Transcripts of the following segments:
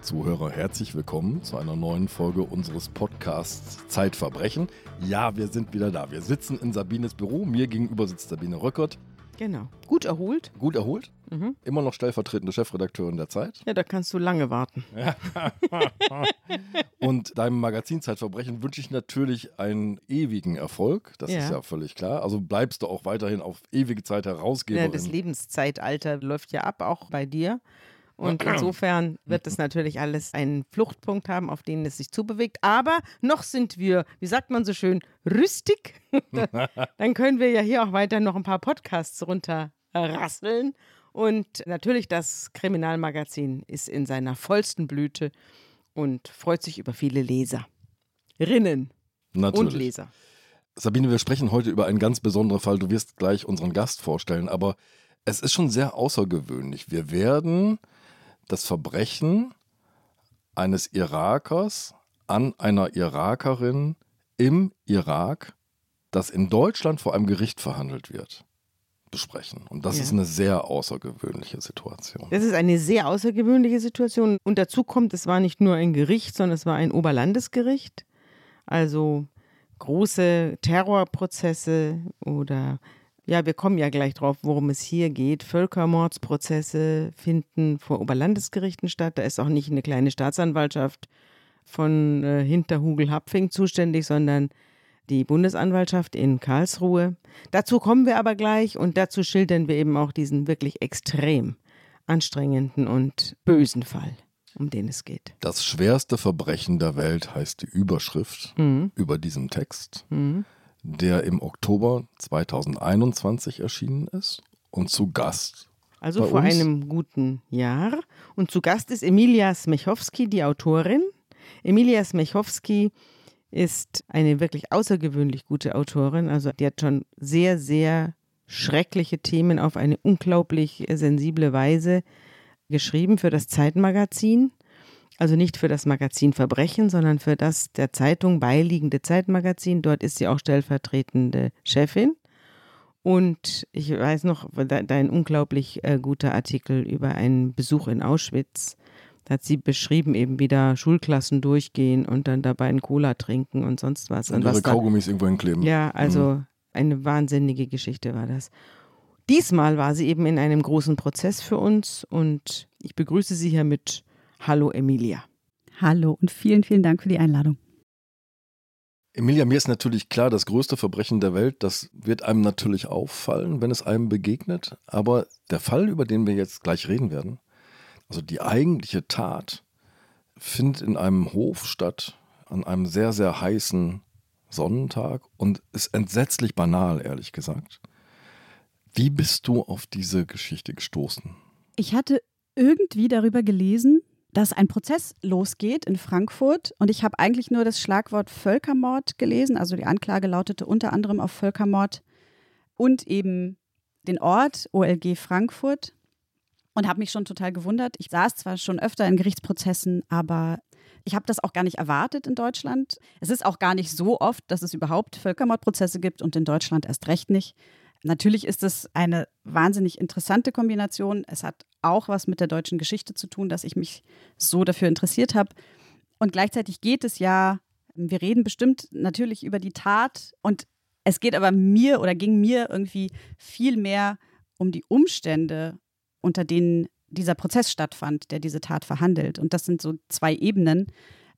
Liebe Zuhörer, herzlich willkommen zu einer neuen Folge unseres Podcasts Zeitverbrechen. Ja, wir sind wieder da. Wir sitzen in Sabines Büro. Mir gegenüber sitzt Sabine Röckert. Genau. Gut erholt. Gut erholt. Mhm. Immer noch stellvertretende Chefredakteurin der Zeit. Ja, da kannst du lange warten. Und deinem Magazin Zeitverbrechen wünsche ich natürlich einen ewigen Erfolg. Das ja. ist ja völlig klar. Also bleibst du auch weiterhin auf ewige Zeit Herausgeberin. Ja, das Lebenszeitalter läuft ja ab, auch bei dir. Und insofern wird es natürlich alles einen Fluchtpunkt haben, auf den es sich zubewegt. Aber noch sind wir, wie sagt man so schön, rüstig. Dann können wir ja hier auch weiter noch ein paar Podcasts runterrasseln. Und natürlich, das Kriminalmagazin ist in seiner vollsten Blüte und freut sich über viele Leserinnen natürlich. und Leser. Sabine, wir sprechen heute über einen ganz besonderen Fall. Du wirst gleich unseren Gast vorstellen, aber es ist schon sehr außergewöhnlich. Wir werden das Verbrechen eines Irakers an einer Irakerin im Irak, das in Deutschland vor einem Gericht verhandelt wird, besprechen. Und das ja. ist eine sehr außergewöhnliche Situation. Das ist eine sehr außergewöhnliche Situation. Und dazu kommt, es war nicht nur ein Gericht, sondern es war ein Oberlandesgericht. Also große Terrorprozesse oder ja, wir kommen ja gleich drauf, worum es hier geht. Völkermordsprozesse finden vor Oberlandesgerichten statt. Da ist auch nicht eine kleine Staatsanwaltschaft von äh, Hinterhugel-Hapfing zuständig, sondern die Bundesanwaltschaft in Karlsruhe. Dazu kommen wir aber gleich und dazu schildern wir eben auch diesen wirklich extrem anstrengenden und bösen Fall, um den es geht. Das schwerste Verbrechen der Welt heißt die Überschrift mhm. über diesem Text. Mhm der im Oktober 2021 erschienen ist und zu Gast. Also vor uns. einem guten Jahr. Und zu Gast ist Emilia Smechowski, die Autorin. Emilia Smechowski ist eine wirklich außergewöhnlich gute Autorin. Also die hat schon sehr, sehr schreckliche Themen auf eine unglaublich sensible Weise geschrieben für das Zeitmagazin. Also nicht für das Magazin Verbrechen, sondern für das der Zeitung beiliegende Zeitmagazin. Dort ist sie auch stellvertretende Chefin. Und ich weiß noch, dein unglaublich äh, guter Artikel über einen Besuch in Auschwitz. Da hat sie beschrieben, eben wieder Schulklassen durchgehen und dann dabei einen Cola trinken und sonst was. Und, und ihre Kaugummis irgendwo hinkleben. Ja, also mhm. eine wahnsinnige Geschichte war das. Diesmal war sie eben in einem großen Prozess für uns und ich begrüße sie hier mit Hallo Emilia. Hallo und vielen, vielen Dank für die Einladung. Emilia, mir ist natürlich klar, das größte Verbrechen der Welt, das wird einem natürlich auffallen, wenn es einem begegnet. Aber der Fall, über den wir jetzt gleich reden werden, also die eigentliche Tat, findet in einem Hof statt, an einem sehr, sehr heißen Sonnentag und ist entsetzlich banal, ehrlich gesagt. Wie bist du auf diese Geschichte gestoßen? Ich hatte irgendwie darüber gelesen, dass ein Prozess losgeht in Frankfurt und ich habe eigentlich nur das Schlagwort Völkermord gelesen. Also die Anklage lautete unter anderem auf Völkermord und eben den Ort OLG Frankfurt und habe mich schon total gewundert. Ich saß zwar schon öfter in Gerichtsprozessen, aber ich habe das auch gar nicht erwartet in Deutschland. Es ist auch gar nicht so oft, dass es überhaupt Völkermordprozesse gibt und in Deutschland erst recht nicht. Natürlich ist es eine wahnsinnig interessante Kombination. Es hat auch was mit der deutschen Geschichte zu tun, dass ich mich so dafür interessiert habe. Und gleichzeitig geht es ja, wir reden bestimmt natürlich über die Tat und es geht aber mir oder ging mir irgendwie viel mehr um die Umstände, unter denen dieser Prozess stattfand, der diese Tat verhandelt. Und das sind so zwei Ebenen.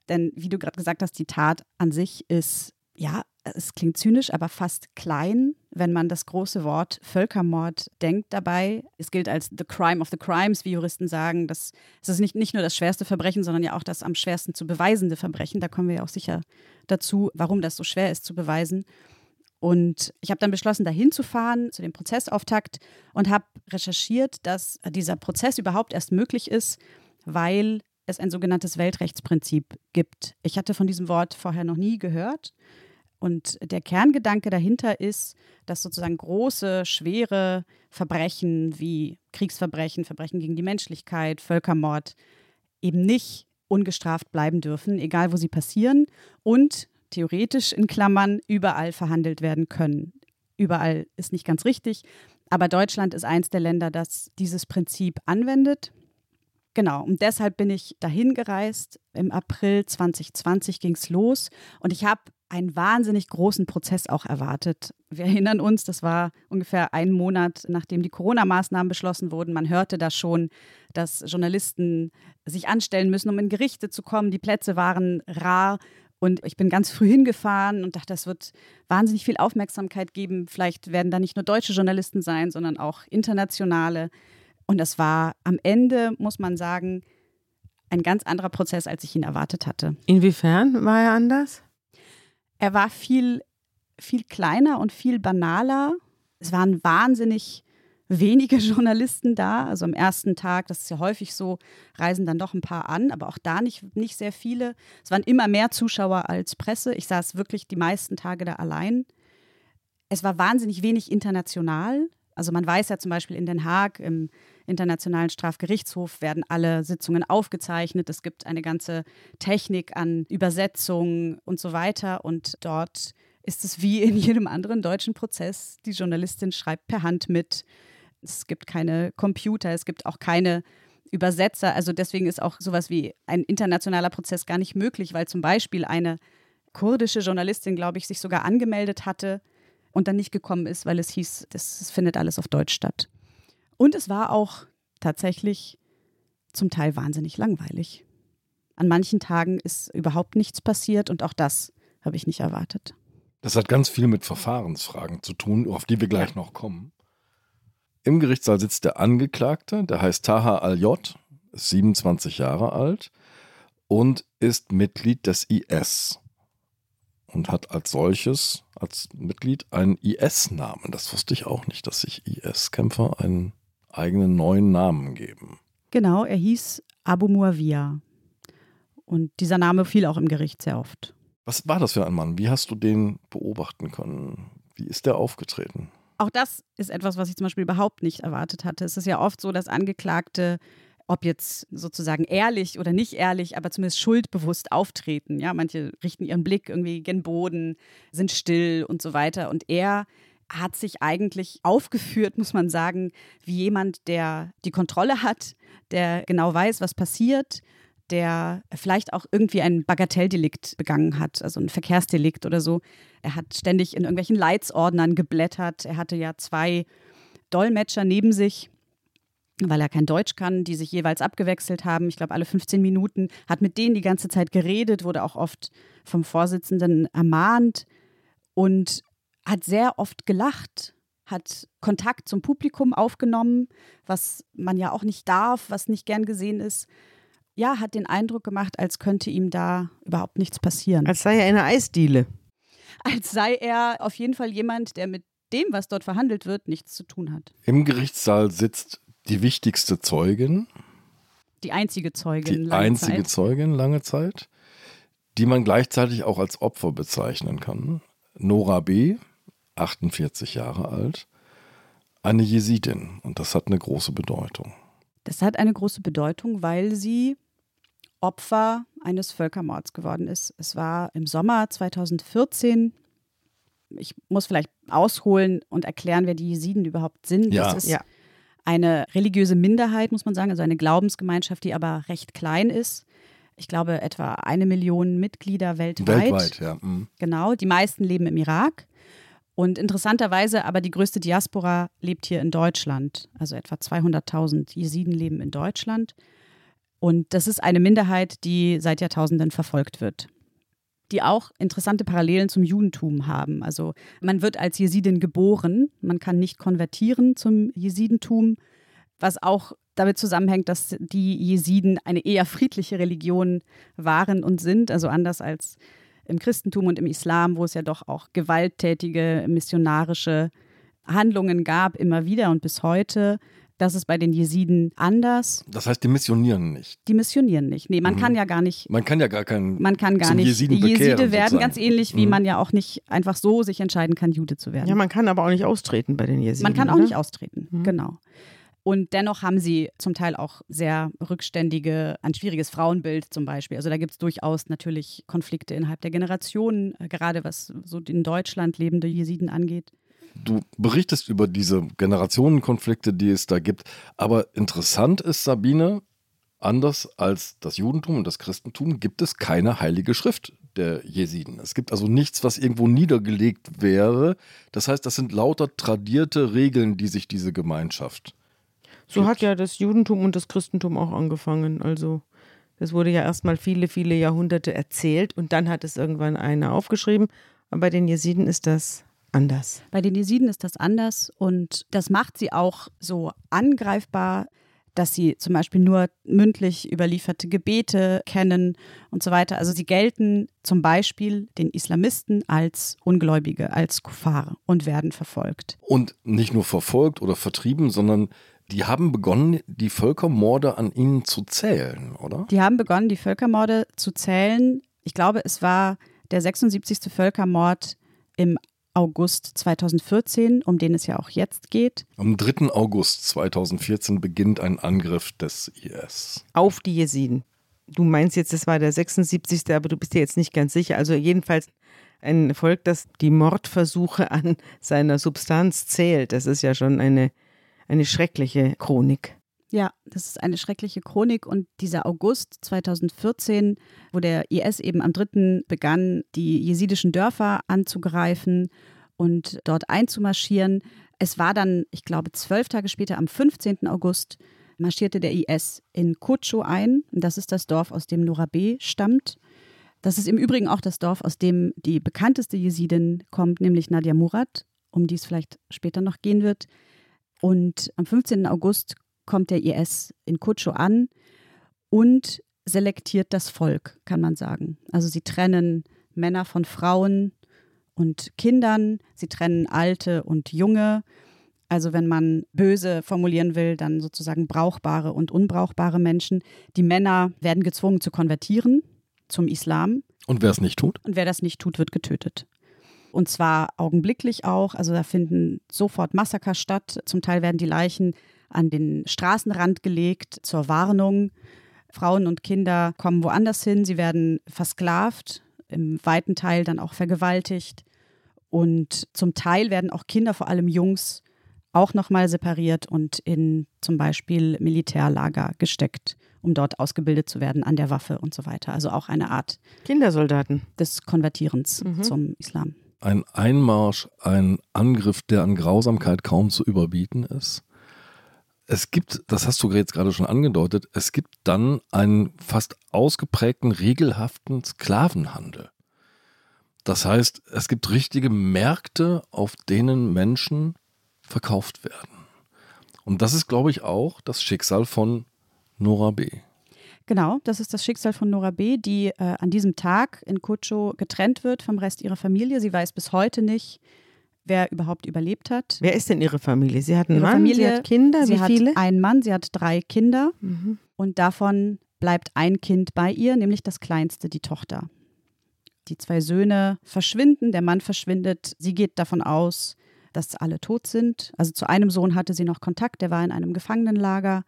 Denn wie du gerade gesagt hast, die Tat an sich ist ja es klingt zynisch, aber fast klein, wenn man das große Wort Völkermord denkt dabei. Es gilt als the crime of the crimes, wie Juristen sagen. Das, es ist nicht, nicht nur das schwerste Verbrechen, sondern ja auch das am schwersten zu beweisende Verbrechen. Da kommen wir ja auch sicher dazu, warum das so schwer ist zu beweisen. Und ich habe dann beschlossen, dahin zu fahren zu dem Prozessauftakt und habe recherchiert, dass dieser Prozess überhaupt erst möglich ist, weil es ein sogenanntes Weltrechtsprinzip gibt. Ich hatte von diesem Wort vorher noch nie gehört. Und der Kerngedanke dahinter ist, dass sozusagen große, schwere Verbrechen wie Kriegsverbrechen, Verbrechen gegen die Menschlichkeit, Völkermord eben nicht ungestraft bleiben dürfen, egal wo sie passieren und theoretisch in Klammern überall verhandelt werden können. Überall ist nicht ganz richtig, aber Deutschland ist eins der Länder, das dieses Prinzip anwendet. Genau, und deshalb bin ich dahin gereist. Im April 2020 ging es los und ich habe einen wahnsinnig großen Prozess auch erwartet. Wir erinnern uns, das war ungefähr einen Monat, nachdem die Corona-Maßnahmen beschlossen wurden. Man hörte da schon, dass Journalisten sich anstellen müssen, um in Gerichte zu kommen. Die Plätze waren rar. Und ich bin ganz früh hingefahren und dachte, das wird wahnsinnig viel Aufmerksamkeit geben. Vielleicht werden da nicht nur deutsche Journalisten sein, sondern auch internationale. Und das war am Ende, muss man sagen, ein ganz anderer Prozess, als ich ihn erwartet hatte. Inwiefern war er anders? Er war viel, viel kleiner und viel banaler. Es waren wahnsinnig wenige Journalisten da. Also am ersten Tag, das ist ja häufig so, reisen dann doch ein paar an, aber auch da nicht, nicht sehr viele. Es waren immer mehr Zuschauer als Presse. Ich saß wirklich die meisten Tage da allein. Es war wahnsinnig wenig international. Also man weiß ja zum Beispiel in Den Haag im Internationalen Strafgerichtshof werden alle Sitzungen aufgezeichnet. Es gibt eine ganze Technik an Übersetzungen und so weiter. Und dort ist es wie in jedem anderen deutschen Prozess. Die Journalistin schreibt per Hand mit es gibt keine Computer, es gibt auch keine Übersetzer. Also deswegen ist auch sowas wie ein internationaler Prozess gar nicht möglich, weil zum Beispiel eine kurdische Journalistin, glaube ich, sich sogar angemeldet hatte und dann nicht gekommen ist, weil es hieß, das findet alles auf Deutsch statt. Und es war auch tatsächlich zum Teil wahnsinnig langweilig. An manchen Tagen ist überhaupt nichts passiert und auch das habe ich nicht erwartet. Das hat ganz viel mit Verfahrensfragen zu tun, auf die wir gleich noch kommen. Im Gerichtssaal sitzt der Angeklagte, der heißt Taha Al-J, ist 27 Jahre alt und ist Mitglied des IS und hat als solches, als Mitglied, einen IS-Namen. Das wusste ich auch nicht, dass sich IS-Kämpfer einen eigenen neuen Namen geben. Genau, er hieß Abu Muawiyah. Und dieser Name fiel auch im Gericht sehr oft. Was war das für ein Mann? Wie hast du den beobachten können? Wie ist der aufgetreten? Auch das ist etwas, was ich zum Beispiel überhaupt nicht erwartet hatte. Es ist ja oft so, dass Angeklagte ob jetzt sozusagen ehrlich oder nicht ehrlich, aber zumindest schuldbewusst auftreten. Ja, manche richten ihren Blick irgendwie gen Boden, sind still und so weiter. Und er hat sich eigentlich aufgeführt, muss man sagen, wie jemand, der die Kontrolle hat, der genau weiß, was passiert, der vielleicht auch irgendwie ein Bagatelldelikt begangen hat, also ein Verkehrsdelikt oder so. Er hat ständig in irgendwelchen Leitsordnern geblättert. Er hatte ja zwei Dolmetscher neben sich, weil er kein Deutsch kann, die sich jeweils abgewechselt haben. Ich glaube, alle 15 Minuten hat mit denen die ganze Zeit geredet, wurde auch oft vom Vorsitzenden ermahnt und hat sehr oft gelacht, hat Kontakt zum Publikum aufgenommen, was man ja auch nicht darf, was nicht gern gesehen ist ja, hat den Eindruck gemacht, als könnte ihm da überhaupt nichts passieren. Als sei er eine Eisdiele. Als sei er auf jeden Fall jemand, der mit dem, was dort verhandelt wird, nichts zu tun hat. Im Gerichtssaal sitzt die wichtigste Zeugin. Die einzige Zeugin. Die einzige Zeit. Zeugin lange Zeit, die man gleichzeitig auch als Opfer bezeichnen kann. Nora B., 48 Jahre alt, eine Jesidin. Und das hat eine große Bedeutung. Das hat eine große Bedeutung, weil sie Opfer eines Völkermords geworden ist. Es war im Sommer 2014. Ich muss vielleicht ausholen und erklären, wer die Jesiden überhaupt sind. Ja. Das ist ja. eine religiöse Minderheit, muss man sagen, also eine Glaubensgemeinschaft, die aber recht klein ist. Ich glaube, etwa eine Million Mitglieder weltweit. Weltweit, ja. Mhm. Genau, die meisten leben im Irak. Und interessanterweise aber die größte Diaspora lebt hier in Deutschland. Also etwa 200.000 Jesiden leben in Deutschland. Und das ist eine Minderheit, die seit Jahrtausenden verfolgt wird. Die auch interessante Parallelen zum Judentum haben. Also man wird als Jesidin geboren, man kann nicht konvertieren zum Jesidentum, was auch damit zusammenhängt, dass die Jesiden eine eher friedliche Religion waren und sind, also anders als im Christentum und im Islam, wo es ja doch auch gewalttätige missionarische Handlungen gab, immer wieder und bis heute. Das ist bei den Jesiden anders. Das heißt, die missionieren nicht. Die missionieren nicht. Nee, man mhm. kann ja gar nicht. Man kann ja gar keinen. Man kann gar nicht. Jesiden Jeside werden sozusagen. ganz ähnlich, wie mhm. man ja auch nicht einfach so sich entscheiden kann, Jude zu werden. Ja, man kann aber auch nicht austreten bei den Jesiden. Man kann auch oder? nicht austreten, mhm. genau. Und dennoch haben sie zum Teil auch sehr rückständige, ein schwieriges Frauenbild zum Beispiel. Also da gibt es durchaus natürlich Konflikte innerhalb der Generationen, äh, gerade was so in Deutschland lebende Jesiden angeht. Du berichtest über diese Generationenkonflikte, die es da gibt. Aber interessant ist, Sabine, Anders als das Judentum und das Christentum gibt es keine heilige Schrift der Jesiden. Es gibt also nichts, was irgendwo niedergelegt wäre. Das heißt, das sind lauter tradierte Regeln, die sich diese Gemeinschaft. So gibt. hat ja das Judentum und das Christentum auch angefangen. Also das wurde ja erstmal viele, viele Jahrhunderte erzählt und dann hat es irgendwann einer aufgeschrieben. Aber bei den Jesiden ist das anders. Bei den Jesiden ist das anders und das macht sie auch so angreifbar, dass sie zum Beispiel nur mündlich überlieferte Gebete kennen und so weiter. Also sie gelten zum Beispiel den Islamisten als Ungläubige, als Kuffar und werden verfolgt. Und nicht nur verfolgt oder vertrieben, sondern die haben begonnen, die Völkermorde an ihnen zu zählen, oder? Die haben begonnen, die Völkermorde zu zählen. Ich glaube, es war der 76. Völkermord im August 2014, um den es ja auch jetzt geht. Am 3. August 2014 beginnt ein Angriff des IS. Auf die Jesiden. Du meinst jetzt, es war der 76., aber du bist dir jetzt nicht ganz sicher. Also jedenfalls ein Volk, das die Mordversuche an seiner Substanz zählt. Das ist ja schon eine, eine schreckliche Chronik. Ja, das ist eine schreckliche Chronik und dieser August 2014, wo der IS eben am 3. begann, die jesidischen Dörfer anzugreifen und dort einzumarschieren. Es war dann, ich glaube, zwölf Tage später, am 15. August, marschierte der IS in Kocho ein. Das ist das Dorf, aus dem Nora B. stammt. Das ist im Übrigen auch das Dorf, aus dem die bekannteste Jesidin kommt, nämlich Nadia Murad, um die es vielleicht später noch gehen wird. Und am 15. August kommt der IS in Kutscho an und selektiert das Volk, kann man sagen. Also sie trennen Männer von Frauen und Kindern, sie trennen Alte und Junge. Also wenn man böse formulieren will, dann sozusagen brauchbare und unbrauchbare Menschen. Die Männer werden gezwungen zu konvertieren zum Islam. Und wer es nicht tut? Und wer das nicht tut, wird getötet. Und zwar augenblicklich auch. Also da finden sofort Massaker statt. Zum Teil werden die Leichen an den Straßenrand gelegt zur Warnung. Frauen und Kinder kommen woanders hin, sie werden versklavt, im weiten Teil dann auch vergewaltigt. Und zum Teil werden auch Kinder, vor allem Jungs, auch nochmal separiert und in zum Beispiel Militärlager gesteckt, um dort ausgebildet zu werden an der Waffe und so weiter. Also auch eine Art Kindersoldaten. des Konvertierens Mhm. zum Islam. Ein Einmarsch, ein Angriff, der an Grausamkeit kaum zu überbieten ist. Es gibt, das hast du jetzt gerade schon angedeutet, es gibt dann einen fast ausgeprägten, regelhaften Sklavenhandel. Das heißt, es gibt richtige Märkte, auf denen Menschen verkauft werden. Und das ist, glaube ich, auch das Schicksal von Nora B. Genau, das ist das Schicksal von Nora B., die äh, an diesem Tag in Kutscho getrennt wird vom Rest ihrer Familie. Sie weiß bis heute nicht, wer überhaupt überlebt hat. Wer ist denn ihre Familie? Sie hat einen Ihre Mann, Familie, sie hat Kinder, sie wie hat viele? einen Mann, sie hat drei Kinder Mhm. und davon bleibt ein Kind bei ihr, nämlich das kleinste, die Tochter. Die zwei Söhne verschwinden, der Mann verschwindet. Sie geht davon aus, dass alle tot sind. Also zu einem Sohn hatte sie noch Kontakt, der war in einem Gefangenenlager.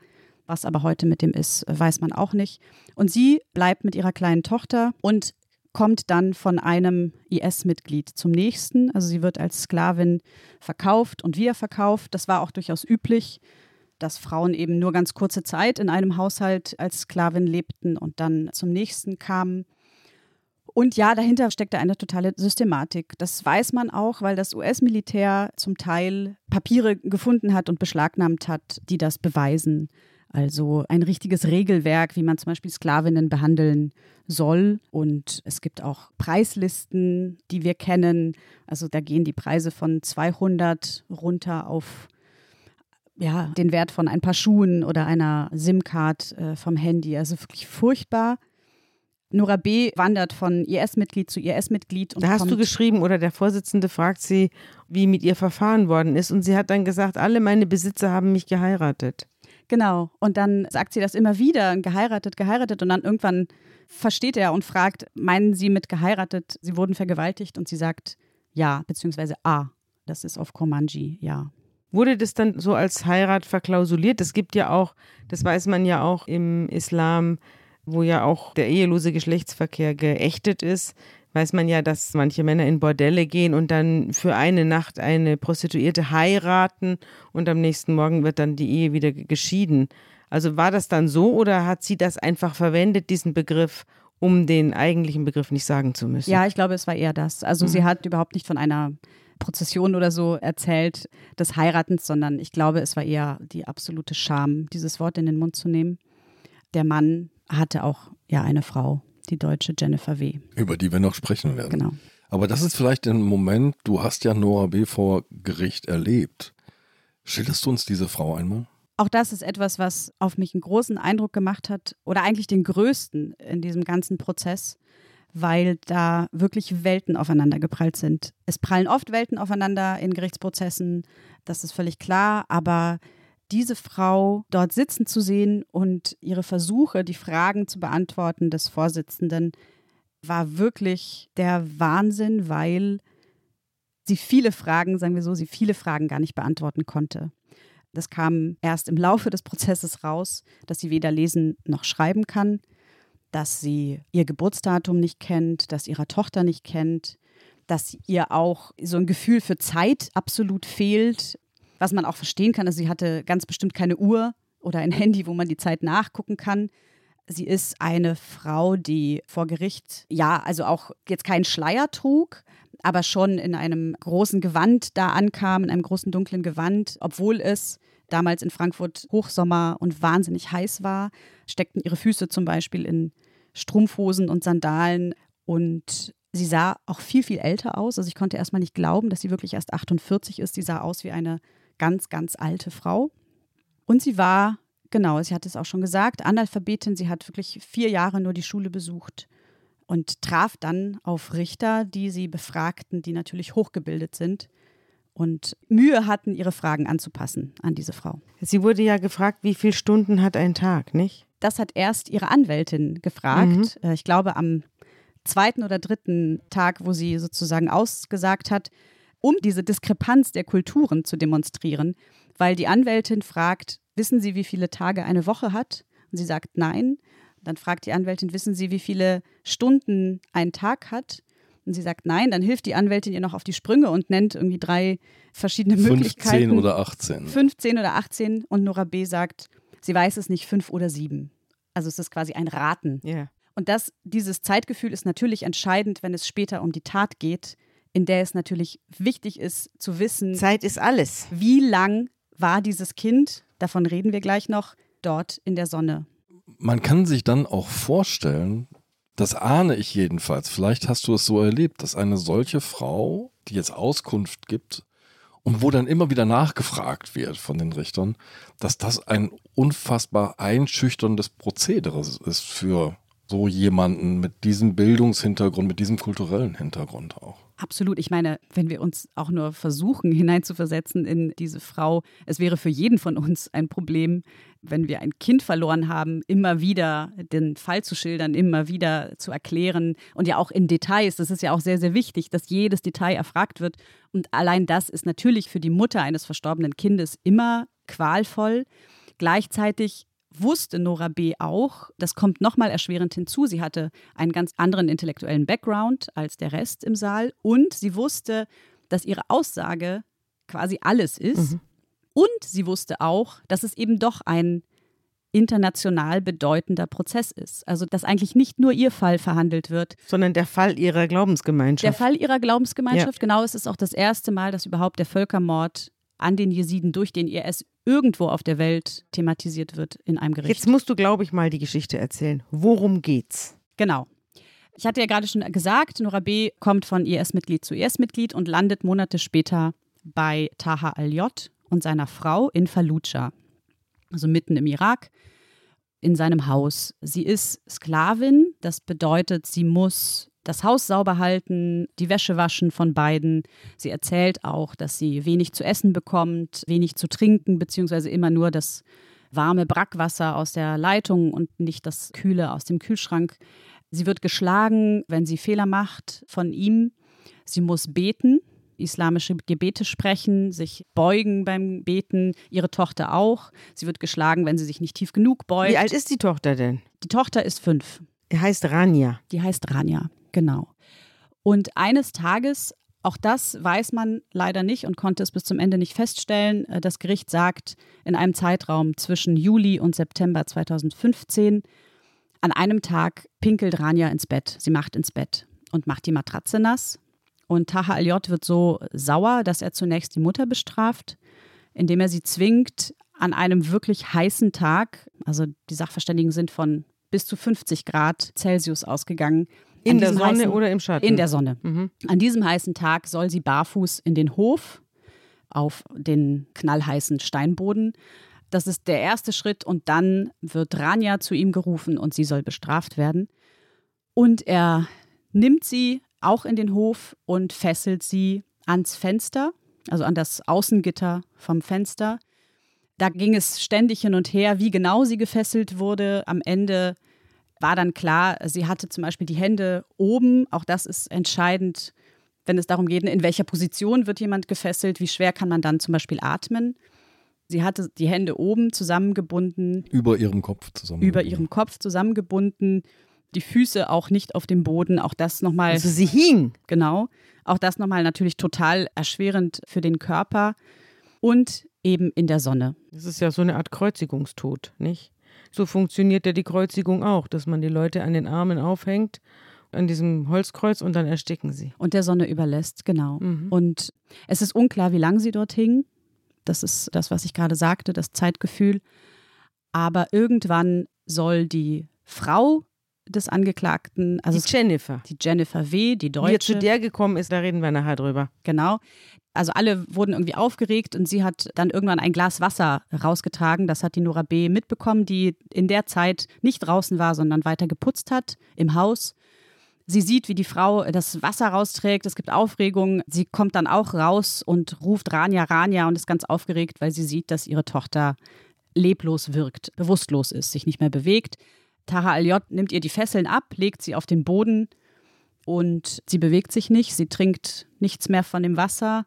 Was aber heute mit dem ist, weiß man auch nicht. Und sie bleibt mit ihrer kleinen Tochter und kommt dann von einem IS-Mitglied zum nächsten. Also sie wird als Sklavin verkauft und wiederverkauft. Das war auch durchaus üblich, dass Frauen eben nur ganz kurze Zeit in einem Haushalt als Sklavin lebten und dann zum nächsten kamen. Und ja, dahinter steckte eine totale Systematik. Das weiß man auch, weil das US-Militär zum Teil Papiere gefunden hat und beschlagnahmt hat, die das beweisen. Also ein richtiges Regelwerk, wie man zum Beispiel Sklavinnen behandeln soll. Und es gibt auch Preislisten, die wir kennen. Also da gehen die Preise von 200 runter auf ja, den Wert von ein paar Schuhen oder einer SIM-Card äh, vom Handy. Also wirklich furchtbar. Nora B. wandert von IS-Mitglied zu IS-Mitglied. und Da hast du geschrieben oder der Vorsitzende fragt sie, wie mit ihr verfahren worden ist. Und sie hat dann gesagt, alle meine Besitzer haben mich geheiratet. Genau. Und dann sagt sie das immer wieder, geheiratet, geheiratet. Und dann irgendwann versteht er und fragt, meinen Sie mit geheiratet, Sie wurden vergewaltigt? Und sie sagt, ja, beziehungsweise A. Das ist auf Komanji, ja. Wurde das dann so als Heirat verklausuliert? Es gibt ja auch, das weiß man ja auch im Islam, wo ja auch der ehelose Geschlechtsverkehr geächtet ist, weiß man ja, dass manche Männer in Bordelle gehen und dann für eine Nacht eine Prostituierte heiraten und am nächsten Morgen wird dann die Ehe wieder geschieden. Also war das dann so oder hat sie das einfach verwendet, diesen Begriff, um den eigentlichen Begriff nicht sagen zu müssen? Ja, ich glaube, es war eher das. Also mhm. sie hat überhaupt nicht von einer Prozession oder so erzählt des Heiratens, sondern ich glaube, es war eher die absolute Scham, dieses Wort in den Mund zu nehmen. Der Mann hatte auch ja eine Frau, die deutsche Jennifer W. Über die wir noch sprechen werden. Genau. Aber das ist vielleicht ein Moment, du hast ja Nora B. vor Gericht erlebt. Schilderst du uns diese Frau einmal? Auch das ist etwas, was auf mich einen großen Eindruck gemacht hat oder eigentlich den größten in diesem ganzen Prozess, weil da wirklich Welten aufeinander geprallt sind. Es prallen oft Welten aufeinander in Gerichtsprozessen, das ist völlig klar, aber diese Frau dort sitzen zu sehen und ihre Versuche, die Fragen zu beantworten des Vorsitzenden, war wirklich der Wahnsinn, weil sie viele Fragen, sagen wir so, sie viele Fragen gar nicht beantworten konnte. Das kam erst im Laufe des Prozesses raus, dass sie weder lesen noch schreiben kann, dass sie ihr Geburtsdatum nicht kennt, dass ihre Tochter nicht kennt, dass ihr auch so ein Gefühl für Zeit absolut fehlt, was man auch verstehen kann. Also sie hatte ganz bestimmt keine Uhr oder ein Handy, wo man die Zeit nachgucken kann. Sie ist eine Frau, die vor Gericht, ja, also auch jetzt keinen Schleier trug, aber schon in einem großen Gewand da ankam, in einem großen dunklen Gewand, obwohl es damals in Frankfurt Hochsommer und wahnsinnig heiß war, steckten ihre Füße zum Beispiel in Strumpfhosen und Sandalen und sie sah auch viel, viel älter aus. Also ich konnte erstmal nicht glauben, dass sie wirklich erst 48 ist. Sie sah aus wie eine ganz, ganz alte Frau. Und sie war, genau, sie hat es auch schon gesagt, Analphabetin. Sie hat wirklich vier Jahre nur die Schule besucht und traf dann auf Richter, die sie befragten, die natürlich hochgebildet sind und Mühe hatten, ihre Fragen anzupassen an diese Frau. Sie wurde ja gefragt, wie viele Stunden hat ein Tag, nicht? Das hat erst ihre Anwältin gefragt. Mhm. Äh, ich glaube, am zweiten oder dritten Tag, wo sie sozusagen ausgesagt hat, um diese Diskrepanz der Kulturen zu demonstrieren, weil die Anwältin fragt, wissen Sie, wie viele Tage eine Woche hat? Und sie sagt nein. Dann fragt die Anwältin, wissen Sie, wie viele Stunden ein Tag hat? Und sie sagt nein, dann hilft die Anwältin ihr noch auf die Sprünge und nennt irgendwie drei verschiedene 15 Möglichkeiten. 15 oder 18. 15 oder 18 und Nora B. sagt, sie weiß es nicht, fünf oder sieben. Also es ist quasi ein Raten. Yeah. Und das, dieses Zeitgefühl ist natürlich entscheidend, wenn es später um die Tat geht, in der es natürlich wichtig ist zu wissen. Zeit ist alles. Wie lang war dieses Kind, davon reden wir gleich noch, dort in der Sonne? Man kann sich dann auch vorstellen, das ahne ich jedenfalls, vielleicht hast du es so erlebt, dass eine solche Frau, die jetzt Auskunft gibt und wo dann immer wieder nachgefragt wird von den Richtern, dass das ein unfassbar einschüchterndes Prozedere ist für so jemanden mit diesem Bildungshintergrund, mit diesem kulturellen Hintergrund auch. Absolut. Ich meine, wenn wir uns auch nur versuchen hineinzuversetzen in diese Frau, es wäre für jeden von uns ein Problem, wenn wir ein Kind verloren haben, immer wieder den Fall zu schildern, immer wieder zu erklären und ja auch in Details. Das ist ja auch sehr, sehr wichtig, dass jedes Detail erfragt wird. Und allein das ist natürlich für die Mutter eines verstorbenen Kindes immer qualvoll. Gleichzeitig wusste Nora B. auch, das kommt nochmal erschwerend hinzu, sie hatte einen ganz anderen intellektuellen Background als der Rest im Saal und sie wusste, dass ihre Aussage quasi alles ist. Mhm. Und sie wusste auch, dass es eben doch ein international bedeutender Prozess ist. Also, dass eigentlich nicht nur ihr Fall verhandelt wird, sondern der Fall ihrer Glaubensgemeinschaft. Der Fall ihrer Glaubensgemeinschaft, ja. genau. Es ist auch das erste Mal, dass überhaupt der Völkermord an den Jesiden durch den IS irgendwo auf der Welt thematisiert wird in einem Gericht. Jetzt musst du, glaube ich, mal die Geschichte erzählen. Worum geht's? Genau. Ich hatte ja gerade schon gesagt, Nora B. kommt von IS-Mitglied zu IS-Mitglied und landet Monate später bei Taha al-J und seiner Frau in Fallujah, also mitten im Irak, in seinem Haus. Sie ist Sklavin, das bedeutet, sie muss das Haus sauber halten, die Wäsche waschen von beiden. Sie erzählt auch, dass sie wenig zu essen bekommt, wenig zu trinken, beziehungsweise immer nur das warme Brackwasser aus der Leitung und nicht das kühle aus dem Kühlschrank. Sie wird geschlagen, wenn sie Fehler macht von ihm. Sie muss beten, islamische Gebete sprechen, sich beugen beim Beten, ihre Tochter auch. Sie wird geschlagen, wenn sie sich nicht tief genug beugt. Wie alt ist die Tochter denn? Die Tochter ist fünf. Die heißt Rania. Die heißt Rania. Genau. Und eines Tages Auch das weiß man leider nicht und konnte es bis zum Ende nicht feststellen. Äh, das Gericht sagt, in einem Zeitraum zwischen Juli und September 2015, an einem Tag pinkelt Rania ins Bett. Sie macht ins Bett und macht die Matratze nass. Und Taha Al-J wird so sauer, dass er zunächst die Mutter bestraft, indem er sie zwingt, an einem wirklich heißen Tag, also die Sachverständigen sind von bis zu 50 Grad Celsius ausgegangen, in der Sonne heißen, oder im Schatten? In der Sonne. Mhm. An diesem heißen Tag soll sie barfuß in den Hof auf den knallheißen Steinboden. Das ist der erste Schritt und dann wird Rania zu ihm gerufen und sie soll bestraft werden. Und er nimmt sie auch in den Hof und fesselt sie ans Fenster, also an das Außengitter vom Fenster. Da ging es ständig hin und her, wie genau sie gefesselt wurde. Am Ende war dann klar, sie hatte zum Beispiel die Hände oben. Auch das ist entscheidend, wenn es darum geht, in welcher Position wird jemand gefesselt, wie schwer kann man dann zum Beispiel atmen. Sie hatte die Hände oben zusammengebunden. Über ihrem Kopf zusammengebunden. Über ihrem Kopf zusammengebunden. Die Füße auch nicht auf dem Boden. Auch das nochmal. Also sie hing. Genau. Auch das nochmal natürlich total erschwerend für den Körper. Und eben in der Sonne. Das ist ja so eine Art Kreuzigungstod, nicht? So funktioniert ja die Kreuzigung auch, dass man die Leute an den Armen aufhängt, an diesem Holzkreuz und dann ersticken sie. Und der Sonne überlässt, genau. Mhm. Und es ist unklar, wie lange sie dort hingen. Das ist das, was ich gerade sagte, das Zeitgefühl. Aber irgendwann soll die Frau des Angeklagten, also die Jennifer. Die Jennifer W., die Deutsche. Wie er zu der gekommen ist, da reden wir nachher drüber. Genau also alle wurden irgendwie aufgeregt und sie hat dann irgendwann ein Glas Wasser rausgetragen. Das hat die Nora B. mitbekommen, die in der Zeit nicht draußen war, sondern weiter geputzt hat im Haus. Sie sieht, wie die Frau das Wasser rausträgt. Es gibt Aufregung. Sie kommt dann auch raus und ruft Rania, Rania und ist ganz aufgeregt, weil sie sieht, dass ihre Tochter leblos wirkt, bewusstlos ist, sich nicht mehr bewegt. Taha Al-J nimmt ihr die Fesseln ab, legt sie auf den Boden und sie bewegt sich nicht. Sie trinkt nichts mehr von dem Wasser.